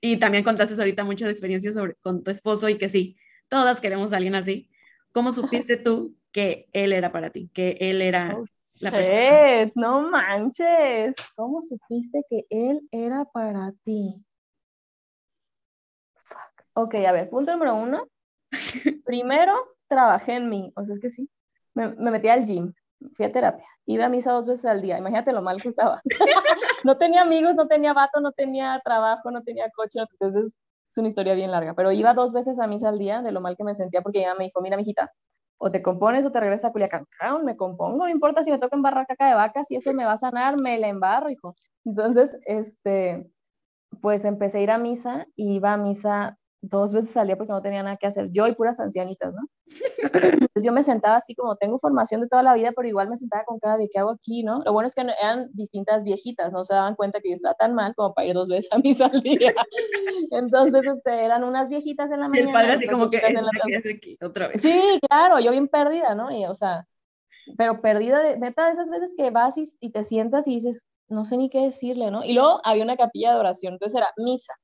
y también contaste ahorita muchas experiencias sobre, con tu esposo y que sí, todas queremos a alguien así. ¿Cómo supiste tú que él era para ti, que él era oh, la persona? No manches, ¿cómo supiste que él era para ti? Ok, a ver, punto número uno. Primero, trabajé en mí, o sea, es que sí, me, me metí al gym, fui a terapia, iba a misa dos veces al día, imagínate lo mal que estaba. no tenía amigos, no tenía vato, no tenía trabajo, no tenía coche, entonces es una historia bien larga, pero iba dos veces a misa al día de lo mal que me sentía porque ella me dijo, mira, mijita, o te compones o te regresas a Culiacán. me compongo, no importa si me toca embarrar caca de vacas, y eso me va a sanar, me la embarro, hijo. Entonces, este, pues empecé a ir a misa y iba a misa dos veces salía porque no tenía nada que hacer, yo y puras ancianitas, ¿no? Entonces yo me sentaba así como, tengo formación de toda la vida, pero igual me sentaba con cada de qué hago aquí, ¿no? Lo bueno es que eran distintas viejitas, no se daban cuenta que yo estaba tan mal como para ir dos veces a mi salida. Entonces, este, eran unas viejitas en la mañana. Y el padre así como que, aquí, otra vez. Sí, claro, yo bien perdida, ¿no? Y, o sea, pero perdida de, neta, de esas veces que vas y, y te sientas y dices, no sé ni qué decirle, ¿no? Y luego había una capilla de oración, entonces era misa,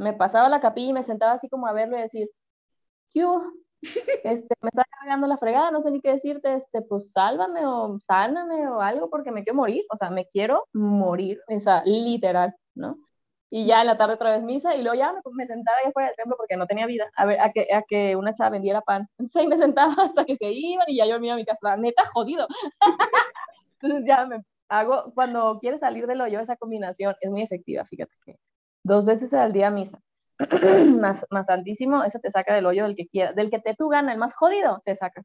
me pasaba a la capilla y me sentaba así como a verlo y decir, ¿qué este, me está cargando la fregada, no sé ni qué decirte, este, pues sálvame o sáname o algo porque me quiero morir, o sea, me quiero morir, o sea, literal, ¿no? Y ya en la tarde otra vez misa y luego ya me, me sentaba ahí fuera del templo porque no tenía vida, a ver, a que, a que una chava vendiera pan. Entonces ahí me sentaba hasta que se iban y ya yo me a mi casa, neta jodido. Entonces ya me hago, cuando quieres salir del hoyo, esa combinación es muy efectiva, fíjate que dos veces al día misa. más, más santísimo, ese te saca del hoyo del que quiera, del que te tú gana, el más jodido, te saca.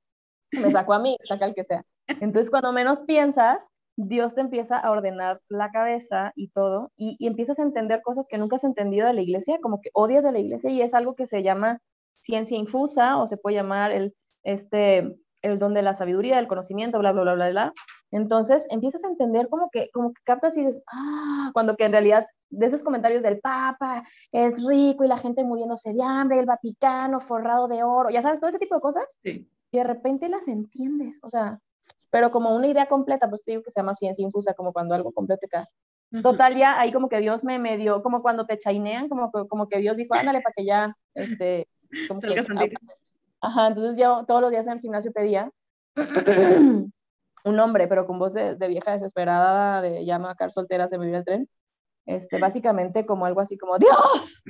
Me sacó a mí, saca el que sea. Entonces, cuando menos piensas, Dios te empieza a ordenar la cabeza y todo, y, y, empiezas a entender cosas que nunca has entendido de la iglesia, como que odias de la iglesia, y es algo que se llama ciencia infusa, o se puede llamar el, este, el don de la sabiduría, del conocimiento, bla, bla, bla, bla, bla. Entonces empiezas a entender como que, como que captas y dices, ah, cuando que en realidad de esos comentarios del Papa es rico y la gente muriéndose de hambre, el Vaticano forrado de oro, ya sabes, todo ese tipo de cosas. Sí. Y de repente las entiendes, o sea, pero como una idea completa, pues te digo que se llama ciencia infusa, como cuando algo completo cae. Total, ya ahí como que Dios me, me dio, como cuando te chainean, como, como que Dios dijo, ándale para que ya, este, como que, Ajá, entonces yo todos los días en el gimnasio pedía un hombre, pero con voz de, vieja desesperada, de llama a car soltera, se me vio el tren. Este, básicamente como algo así como, Dios,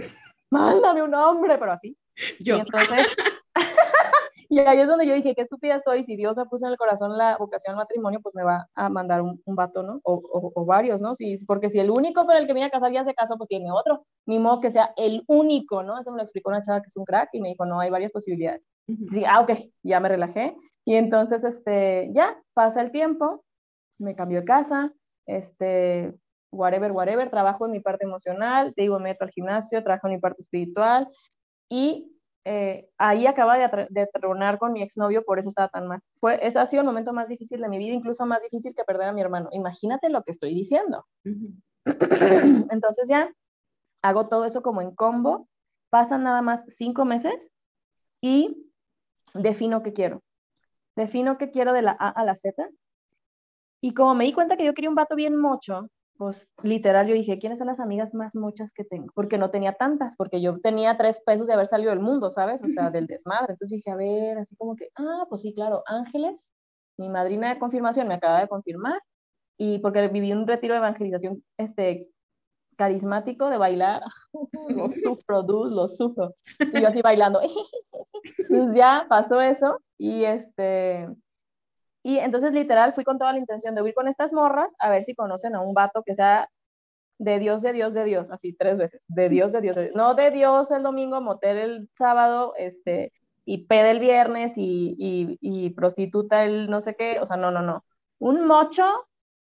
mándame un hombre, pero así. Yo. Y entonces, y ahí es donde yo dije, qué estúpida estoy, si Dios me puso en el corazón la vocación al matrimonio, pues me va a mandar un, un vato, ¿no? O, o, varios, ¿no? Sí, porque si el único con el que me iba a casar ya se casó, pues tiene otro. Ni modo que sea el único, ¿no? Eso me lo explicó una chava que es un crack y me dijo, no, hay varias posibilidades. Uh ah, ok, ya me relajé. Y entonces, este, ya, pasa el tiempo, me cambió de casa, este, whatever, whatever, trabajo en mi parte emocional, te digo, me meto al gimnasio, trabajo en mi parte espiritual y eh, ahí acaba de, de tronar con mi exnovio, por eso estaba tan mal. Fue, ese ha sido el momento más difícil de mi vida, incluso más difícil que perder a mi hermano. Imagínate lo que estoy diciendo. Entonces ya hago todo eso como en combo, pasan nada más cinco meses y defino qué quiero. Defino qué quiero de la A a la Z. Y como me di cuenta que yo quería un vato bien mocho, pues literal yo dije, ¿quiénes son las amigas más muchas que tengo? Porque no tenía tantas, porque yo tenía tres pesos de haber salido del mundo, ¿sabes? O sea, del desmadre. Entonces dije, a ver, así como que, ah, pues sí, claro, Ángeles, mi madrina de confirmación me acaba de confirmar, y porque viví un retiro de evangelización este, carismático de bailar, lo sufro, dude, lo sufro. Y yo así bailando. Entonces ya pasó eso, y este y entonces literal fui con toda la intención de huir con estas morras a ver si conocen a un vato que sea de Dios, de Dios, de Dios, así tres veces, de Dios, de Dios, no de Dios el domingo, motel el sábado, este, y pede el viernes y, y, prostituta el no sé qué, o sea, no, no, no. Un mocho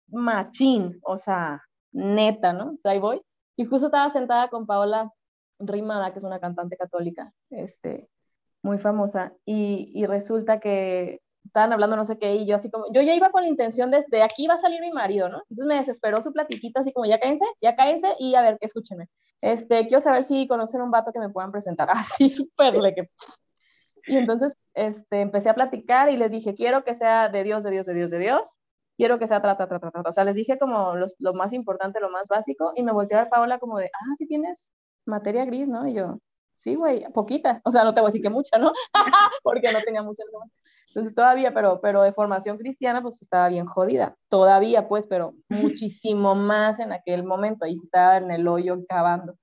machín, o sea, neta, ¿no? Ahí voy. Y justo estaba sentada con Paola Rimada, que es una cantante católica, este, muy famosa, y resulta que estaban hablando no sé qué, y yo así como, yo ya iba con la intención de, de aquí va a salir mi marido, ¿no? Entonces me desesperó su platiquita, así como, ya cállense, ya cállense, y a ver, escúchenme. Este, quiero saber si conocen un vato que me puedan presentar. Así, súper le que... Y entonces este, empecé a platicar y les dije, quiero que sea de Dios, de Dios, de Dios, de Dios, quiero que sea trata, trata, trata. O sea, les dije como lo más importante, lo más básico, y me volteó a ver Paola como de, ah, sí tienes materia gris, ¿no? Y yo, sí, güey, poquita. O sea, no te voy a decir que mucha, ¿no? Porque no tenía mucha. Entonces todavía, pero, pero de formación cristiana, pues estaba bien jodida. Todavía, pues, pero muchísimo más en aquel momento. Ahí estaba en el hoyo cavando.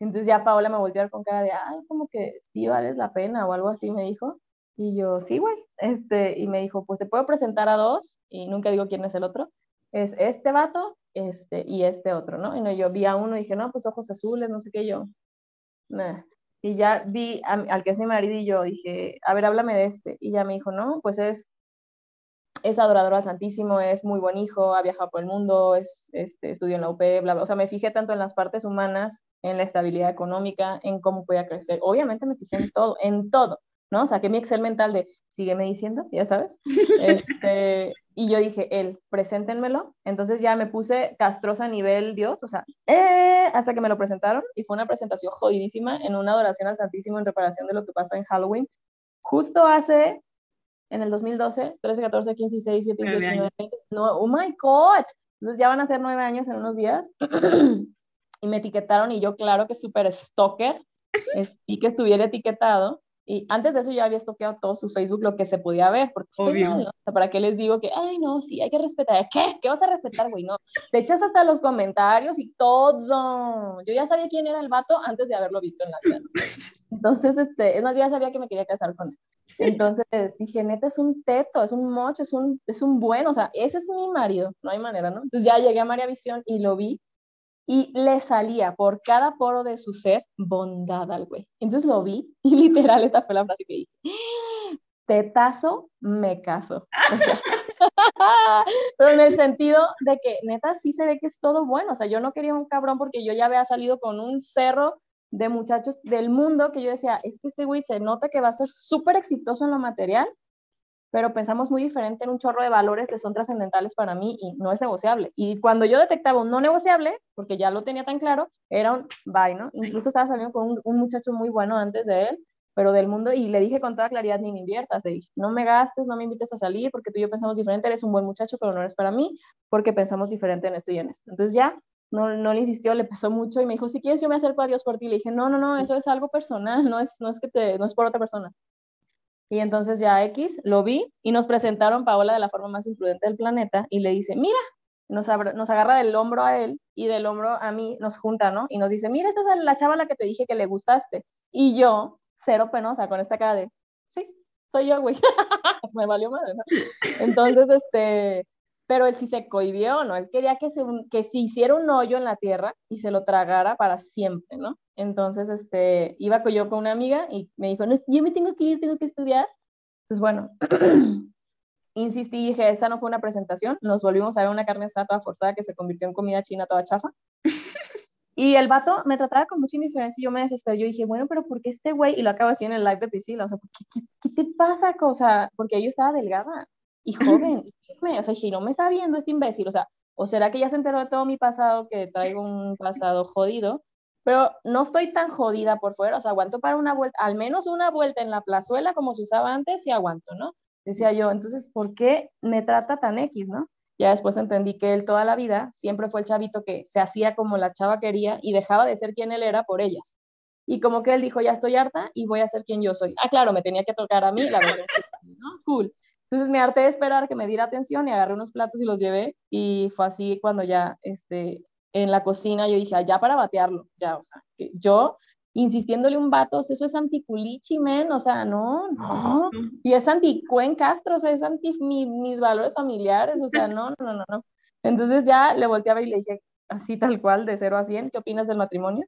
Entonces ya Paola me volteó con cara de, ay, como que sí vales la pena o algo así, me dijo. Y yo, sí, güey. Este, y me dijo, pues te puedo presentar a dos, y nunca digo quién es el otro. Es este vato este, y este otro, ¿no? Y no, yo vi a uno y dije, no, pues ojos azules, no sé qué, yo. Nah. Y ya vi al que es mi marido y yo dije, a ver, háblame de este. Y ya me dijo, no, pues es, es adorador al Santísimo, es muy buen hijo, ha viajado por el mundo, es, este, estudió en la UP, bla, bla. O sea, me fijé tanto en las partes humanas, en la estabilidad económica, en cómo podía crecer. Obviamente me fijé en todo, en todo. ¿no? Saqué mi Excel mental de, sígueme diciendo, ya sabes. Este, y yo dije, él, preséntenmelo. Entonces ya me puse castrosa a nivel Dios, o sea, eh, hasta que me lo presentaron. Y fue una presentación jodidísima en una adoración al Santísimo en reparación de lo que pasa en Halloween. Justo hace, en el 2012, 13, 14, 15, 16, 17, 18, 19, 20. No, oh my God. Entonces ya van a ser nueve años en unos días. y me etiquetaron y yo, claro que súper stalker, y que estuviera etiquetado. Y antes de eso ya había estoqueado todo su Facebook lo que se podía ver, porque Obvio. o sea, ¿para qué les digo que, ay, no, sí, hay que respetar? ¿Qué? ¿Qué vas a respetar, güey? No, te echas hasta los comentarios y todo. Yo ya sabía quién era el vato antes de haberlo visto en la vida. Entonces, este, es más, ya sabía que me quería casar con él. Entonces dije, neta, es un teto, es un mocho, es un, es un bueno, o sea, ese es mi marido, no hay manera, ¿no? Entonces ya llegué a María Visión y lo vi y le salía por cada poro de su ser bondad al güey. Entonces lo vi y literal esta fue la frase que dije, tetazo, me caso. pero en el sentido de que neta sí se ve que es todo bueno, o sea, yo no quería un cabrón porque yo ya había salido con un cerro de muchachos del mundo que yo decía, es que este güey se nota que va a ser súper exitoso en lo material, pero pensamos muy diferente en un chorro de valores que son trascendentales para mí y no es negociable. Y cuando yo detectaba un no negociable, porque ya lo tenía tan claro, era un bye, ¿no? Incluso estaba saliendo con un, muchacho muy bueno antes de él, pero del mundo, y le dije con toda claridad, ni me inviertas, le dije, no me gastes, no me invites a salir, porque tú y yo pensamos diferente, eres un buen muchacho, pero no eres para mí, porque pensamos diferente en esto y en esto. Entonces ya, no, no le insistió, le pasó mucho y me dijo, si quieres yo me acerco a Dios por ti. Le dije, no, no, no, eso es algo personal, no es, no es que te, no es por otra persona. Y entonces ya X lo vi y nos presentaron Paola de la forma más imprudente del planeta y le dice, mira, nos, nos agarra del hombro a él y del hombro a mí, nos junta, ¿no? Y nos dice, mira, esta es la chava a la que te dije que le gustaste. Y yo, cero penosa, con esta cara de, sí, soy yo, güey. Me valió madre, ¿no? Entonces, este, pero él sí se cohibió, ¿no? Él quería que se, que se hiciera un hoyo en la tierra y se lo tragara para siempre, ¿no? Entonces, este, iba yo con una amiga y me dijo, no, yo me tengo que ir, tengo que estudiar. Entonces, bueno, insistí y dije, esta no fue una presentación, nos volvimos a ver una carne asada forzada que se convirtió en comida china toda chafa. Y el vato me trataba con mucha indiferencia y yo me desesperé. Yo dije, bueno, pero ¿por qué este güey? Y lo acabo así en el live de piscina. O sea, ¿qué, qué, te pasa? cosa porque yo estaba delgada y joven, y firme, o sea, dije, no me está viendo este imbécil, o sea, o será que ya se enteró de todo mi pasado, que traigo un pasado jodido, pero no estoy tan jodida por fuera, o sea, aguanto para una vuelta, al menos una vuelta en la plazuela como se usaba antes y aguanto, ¿no? Decía yo, entonces, ¿por qué me trata tan X, no? Ya después entendí que él toda la vida siempre fue el chavito que se hacía como la chava quería y dejaba de ser quien él era por ellas. Y como que él dijo, ya estoy harta y voy a ser quien yo soy. Ah, claro, me tenía que tocar a mí la versión, ¿no? Cool. Entonces me harté de esperar que me diera atención y agarré unos platos y los llevé y fue así cuando ya este, en la cocina yo dije, ah, ya para batearlo, ya, o sea, yo insistiéndole un vato, eso es anticulichi, men, o sea, no, no, y es anticuen Castro, o sea, es anti mis valores familiares, o sea, no, no, no, no. Entonces ya le volteaba y le dije, así tal cual, de 0 a 100, ¿qué opinas del matrimonio?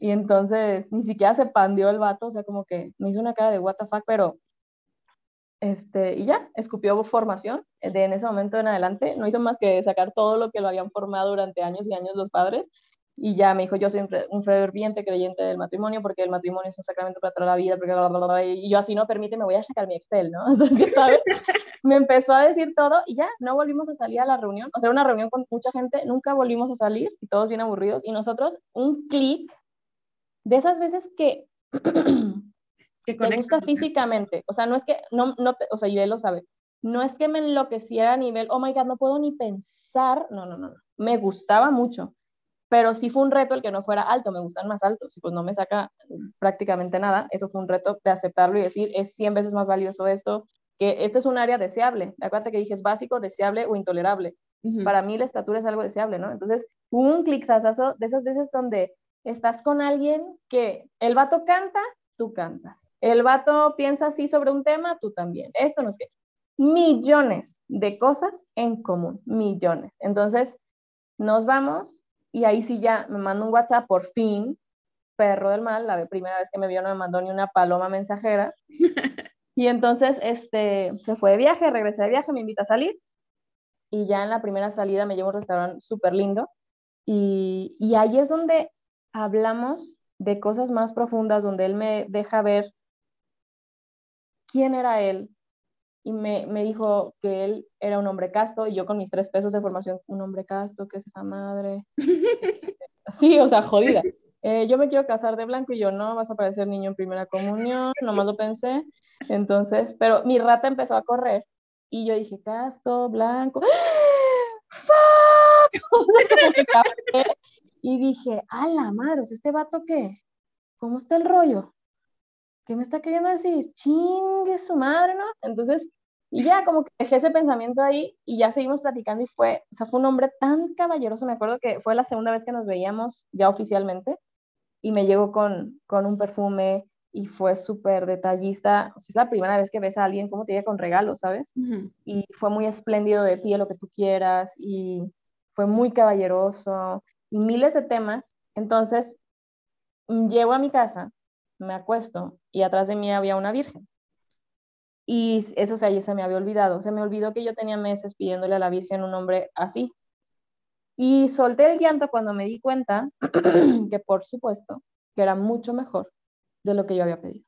Y entonces ni siquiera se pandeó el vato, o sea, como que me hizo una cara de what the fuck, pero este, y ya, escupió formación. De en ese momento en adelante, no hizo más que sacar todo lo que lo habían formado durante años y años los padres. y ya me dijo, yo soy un, ferviente creyente del matrimonio porque el matrimonio es un sacramento para toda la vida, porque y yo así no permite, me voy a sacar mi Excel, ¿no? Entonces, ¿sabes? me empezó a decir todo y ya, no volvimos a salir a la reunión, o sea, una reunión con mucha gente, nunca volvimos a salir y todos bien aburridos y nosotros un clic de esas veces que, que te gusta físicamente, o sea, no es que, no, no, o sea, y él lo sabe, no es que me enloqueciera a nivel, oh my God, no puedo ni pensar, no, no, no, no, me gustaba mucho pero sí fue un reto el que no fuera alto, me gustan más altos, y pues no me saca prácticamente nada, eso fue un reto de aceptarlo y decir, es 100 veces más valioso esto, que este es un área deseable, acuérdate que dije es básico, deseable o intolerable, para mí la estatura es algo deseable, ¿no? Entonces, un clicazazo de esas veces donde estás con alguien que el vato canta, tú cantas, el vato piensa así sobre un tema, tú también, esto no es que, millones de cosas en común, millones. Entonces, nos vamos, y ahí sí ya me mandó un WhatsApp, por fin, perro del mal, la primera vez que me vio no me mandó ni una paloma mensajera. y entonces este, se fue de viaje, regresé de viaje, me invita a salir. Y ya en la primera salida me llevo a un restaurante súper lindo. Y, y ahí es donde hablamos de cosas más profundas, donde él me deja ver quién era él, y me, me, dijo que él era un hombre casto y yo con mis tres pesos de formación, un hombre casto, ¿qué es esa madre? sí, o sea, jodida. Eh, yo me quiero casar de blanco y yo no, vas a parecer niño en primera comunión, nomás lo pensé. Entonces, pero mi rata empezó a correr y yo dije, casto, blanco, ¡fuck! y dije, a la madre, ¿este vato qué? ¿Cómo está el rollo? ¿Qué me está queriendo decir? Chingue su madre, ¿no? Entonces, y ya como que dejé ese pensamiento ahí y ya seguimos platicando y fue, o sea, fue un hombre tan caballeroso, me acuerdo que fue la segunda vez que nos veíamos ya oficialmente y me llegó con, con un perfume y fue súper detallista, o sea, es la primera vez que ves a alguien como te llega con regalos, ¿sabes? Y fue muy espléndido de ti, lo que tú quieras y fue muy caballeroso y miles de temas. Entonces, llego a mi casa, me acuesto y atrás de mí había una virgen. Y eso o sea, se me había olvidado. Se me olvidó que yo tenía meses pidiéndole a la Virgen un nombre así. Y solté el llanto cuando me di cuenta que, por supuesto, que era mucho mejor de lo que yo había pedido.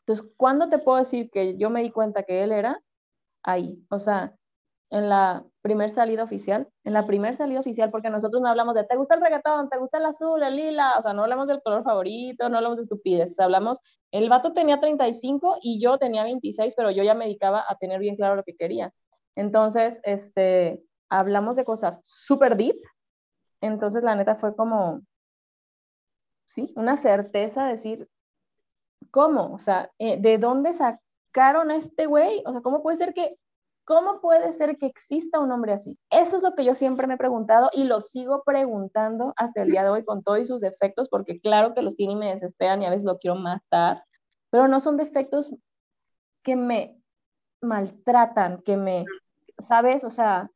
Entonces, ¿cuándo te puedo decir que yo me di cuenta que él era? Ahí. O sea, en la primer salida oficial, en la primer salida oficial, porque nosotros no hablamos de, ¿te gusta el reggaetón? ¿Te gusta el azul, el lila? O sea, no hablamos del color favorito, no hablamos de estupideces, hablamos, el vato tenía 35 y yo tenía 26, pero yo ya me dedicaba a tener bien claro lo que quería. Entonces, este, hablamos de cosas súper deep, entonces la neta fue como, sí, una certeza decir, ¿cómo? O sea, eh, ¿de dónde sacaron a este güey? O sea, ¿cómo puede ser que ¿Cómo puede ser que exista un hombre así? Eso es lo que yo siempre me he preguntado y lo sigo preguntando hasta el día de hoy con todos sus defectos, porque claro que los tiene y me desesperan y a veces lo quiero matar, pero no son defectos que me maltratan, que me, ¿sabes? O sea,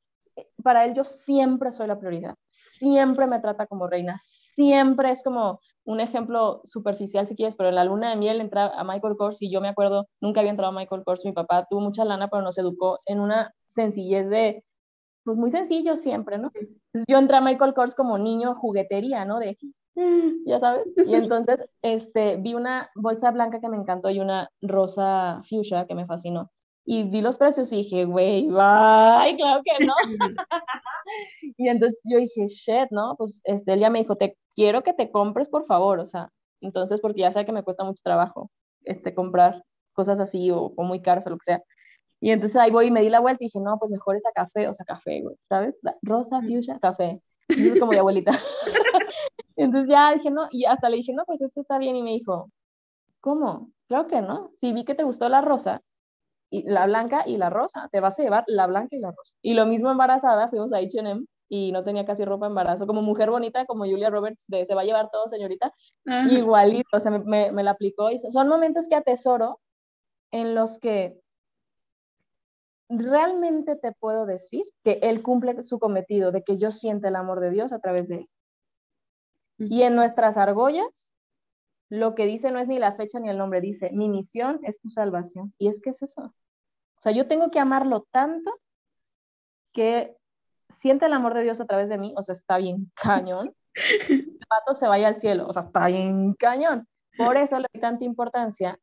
para él yo siempre soy la prioridad, siempre me trata como reina, siempre es como un ejemplo superficial si quieres, pero en la luna de miel entra a Michael Kors y yo me acuerdo, nunca había entrado a Michael Kors, mi papá tuvo mucha lana, pero nos educó en una sencillez de, pues muy sencillo siempre, ¿no? Entonces yo entré a Michael Kors como niño juguetería, ¿no? De, mm", ya sabes, y entonces este, vi una bolsa blanca que me encantó y una rosa fuchsia que me fascinó y vi los precios y dije, güey, bye, claro que no. y entonces yo dije, shit, ¿no? Pues este, él ya me dijo, te quiero que te compres, por favor, o sea, entonces, porque ya sé que me cuesta mucho trabajo este, comprar cosas así o, muy caras o lo que sea. Y entonces ahí voy y me di la vuelta y dije, no, pues mejor esa café, o sea, café, güey, ¿sabes? Rosa, fuchsia, café. Y es como de abuelita. entonces ya dije, no, y hasta le dije, no, pues esto está bien. Y me dijo, ¿cómo? Claro que no. Si vi que te gustó la rosa, y la blanca y la rosa, te vas a llevar la blanca y la rosa. Y lo mismo embarazada, fuimos a H&M y no tenía casi ropa embarazo, como mujer bonita, como Julia Roberts, de se va a llevar todo, señorita, igualito, o sea, me, me, la aplicó. Y son momentos que atesoro en los que realmente te puedo decir que él cumple su cometido de que yo siente el amor de Dios a través de él. Y en nuestras argollas, lo que dice no es ni la fecha ni el nombre, dice, mi misión es tu salvación. Y es que es eso. O sea, yo tengo que amarlo tanto que siente el amor de Dios a través de mí, o sea, está bien cañón. el pato se vaya al cielo, o sea, está bien cañón. Por eso le doy tanta importancia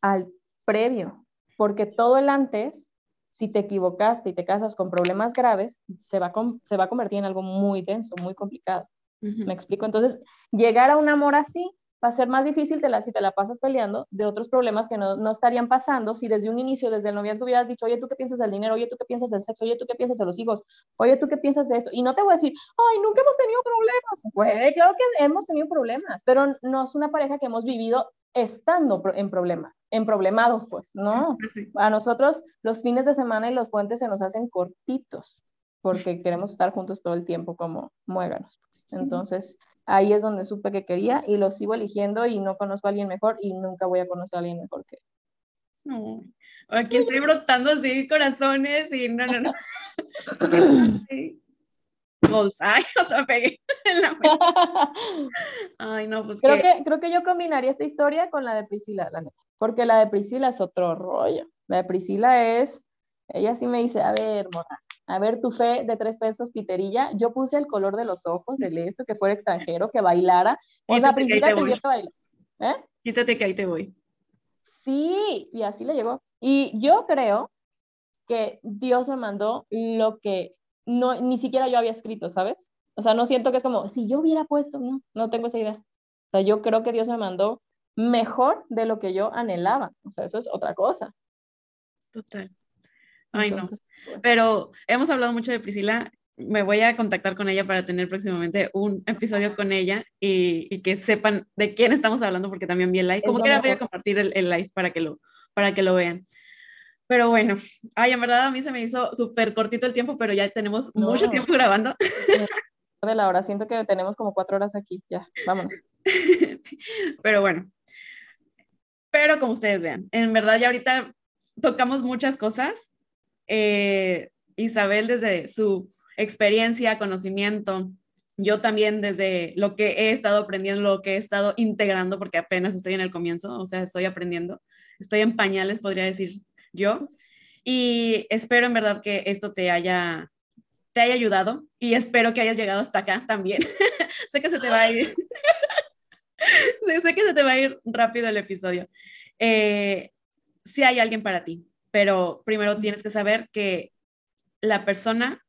al previo, porque todo el antes, si te equivocaste y te casas con problemas graves, se va, se va a convertir en algo muy denso, muy complicado. ¿Me explico? Entonces, llegar a un amor así va a ser más difícil te la, si te la pasas peleando de otros problemas que no, no, estarían pasando si desde un inicio, desde el noviazgo hubieras dicho, oye, ¿tú qué piensas del dinero? Oye, ¿tú qué piensas del sexo? Oye, ¿tú qué piensas de los hijos? Oye, ¿tú qué piensas de esto? Y no te voy a decir, ay, nunca hemos tenido problemas. Pues claro que hemos tenido problemas, pero no es una pareja que hemos vivido estando en problema, en problemados, pues, ¿no? A nosotros los fines de semana y los puentes se nos hacen cortitos porque queremos estar juntos todo el tiempo como muéganos. Pues. Entonces, ahí es donde supe que quería y lo sigo eligiendo y no conozco a alguien mejor y nunca voy a conocer a alguien mejor que no. Aquí estoy brotando así corazones y no, no, no. Ay, o sea, pegué en la Ay, no, pues creo que... creo que yo combinaría esta historia con la de Priscila, la neta, porque la de Priscila es otro rollo. La de Priscila es, ella sí me dice, a ver, morra, a ver, tu fe de tres pesos, Piterilla. Yo puse el color de los ojos del esto, que fuera extranjero, que bailara. O sea, Priscila pidió que bailar. ¿Eh? Quítate que ahí te voy. Sí, y así le llegó. Y yo creo que Dios me mandó lo que no, ni siquiera yo había escrito, ¿sabes? O sea, no siento que es como, si yo hubiera puesto, no, no tengo esa idea. O sea, yo creo que Dios me mandó mejor de lo que yo anhelaba. O sea, eso es otra cosa. Total. Ay, no. Pero hemos hablado mucho de Priscila. Me voy a contactar con ella para tener próximamente un episodio con ella y, que sepan de quién estamos hablando, porque también vi el live. Como que voy a compartir el, el, live para que, lo, para que lo vean. Pero bueno, ay, en verdad a mí se me hizo súper cortito el tiempo, pero ya tenemos mucho tiempo grabando. De la hora, siento que tenemos como cuatro horas aquí, ya, vámonos. pero bueno, pero como ustedes vean, en verdad ya ahorita tocamos muchas cosas eh, Isabel desde su experiencia, conocimiento, yo también desde lo que he estado aprendiendo, lo que he estado integrando, porque apenas estoy en el comienzo, o sea, estoy aprendiendo, estoy en pañales, podría decir yo, y espero en verdad que esto te haya, te haya ayudado y espero que hayas llegado hasta acá también. sé que se te va a ir, sé que se te va a ir rápido el episodio. Eh, si hay alguien para ti, pero primero tienes que saber que la persona,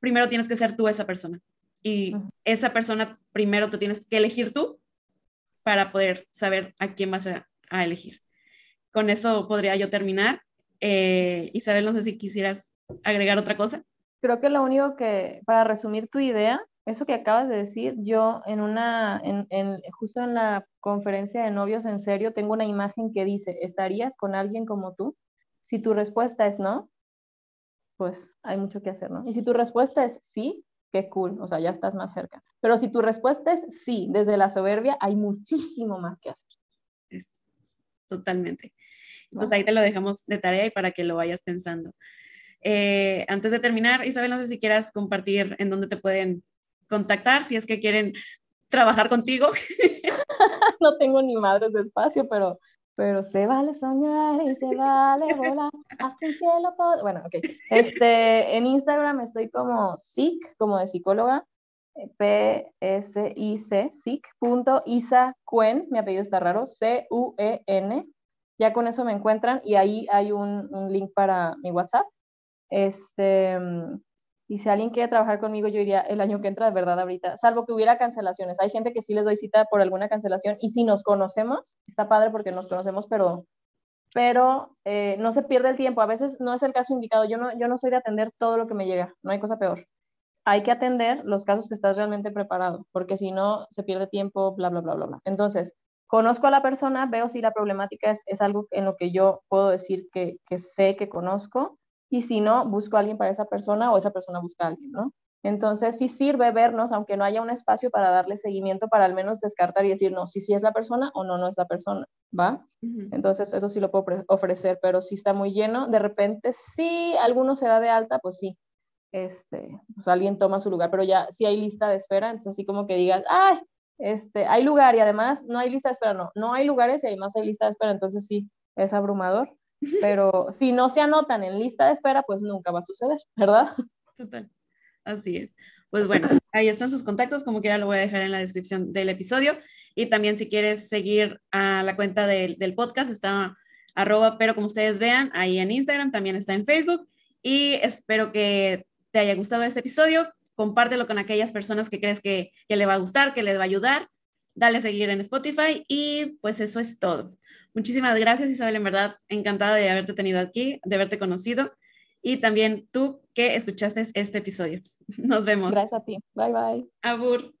primero tienes que ser tú esa persona. Y esa persona primero te tienes que elegir tú para poder saber a quién vas a, elegir. Con eso podría yo terminar. Eh, Isabel, no sé si quisieras agregar otra cosa. Creo que lo único que, para resumir tu idea, eso que acabas de decir, yo en una, en, en, justo en la conferencia de novios en serio, tengo una imagen que dice, ¿estarías con alguien como tú? Si tu respuesta es no, pues hay mucho que hacer, ¿no? Y si tu respuesta es sí, qué cool, o sea, ya estás más cerca. Pero si tu respuesta es sí, desde la soberbia, hay muchísimo más que hacer. Es, totalmente. Pues ahí te lo dejamos de tarea y para que lo vayas pensando. Eh, antes de terminar, Isabel, no sé si quieras compartir en dónde te pueden contactar si es que quieren trabajar contigo. no tengo ni madres de espacio, pero, pero se vale soñar y se vale volar hasta el cielo. Bueno, ok. Este, en Instagram estoy como SIC, como de psicóloga, P-S-I-C, Cuen, mi apellido está raro, C-U-E-N. Ya con eso me encuentran y ahí hay un, un link para mi WhatsApp. Este, y si alguien quiere trabajar conmigo, yo iría el año que entra, de verdad, ahorita, salvo que hubiera cancelaciones. Hay gente que sí les doy cita por alguna cancelación y si nos conocemos, está padre porque nos conocemos, pero, pero eh, no se pierde el tiempo. A veces no es el caso indicado. Yo no, yo no soy de atender todo lo que me llega, no hay cosa peor. Hay que atender los casos que estás realmente preparado, porque si no, se pierde tiempo, bla, bla, bla, bla, bla. Entonces, conozco a la persona, veo si la problemática es, es algo en lo que yo puedo decir que, que sé, que conozco y si no, busco a alguien para esa persona o esa persona busca a alguien, ¿no? Entonces sí sirve vernos, aunque no haya un espacio para darle seguimiento, para al menos descartar y decir, no, si sí es la persona o no, no es la persona, ¿va? Entonces eso sí lo puedo ofrecer, pero si está muy lleno, de repente si alguno se da de alta, pues sí, este, pues alguien toma su lugar, pero ya si hay lista de espera, entonces así como que digas, ay, este, hay lugar y además no hay lista de espera, no, no hay lugares y además hay lista de espera, entonces sí, es abrumador. Pero si no se anotan en lista de espera, pues nunca va a suceder, ¿verdad? Total, así es. Pues bueno, ahí están sus contactos, como quiera lo voy a dejar en la descripción del episodio. Y también si quieres seguir a la cuenta del, del podcast, está arroba, pero como ustedes vean, ahí en Instagram, también está en Facebook. Y espero que te haya gustado este episodio. Compártelo con aquellas personas que crees que, que le va a gustar, que les va a ayudar. Dale a seguir en Spotify y pues eso es todo. Muchísimas gracias, Isabel. En verdad, encantada de haberte tenido aquí, de haberte conocido. Y también tú que escuchaste este episodio. Nos vemos. Gracias a ti. Bye bye. Abur.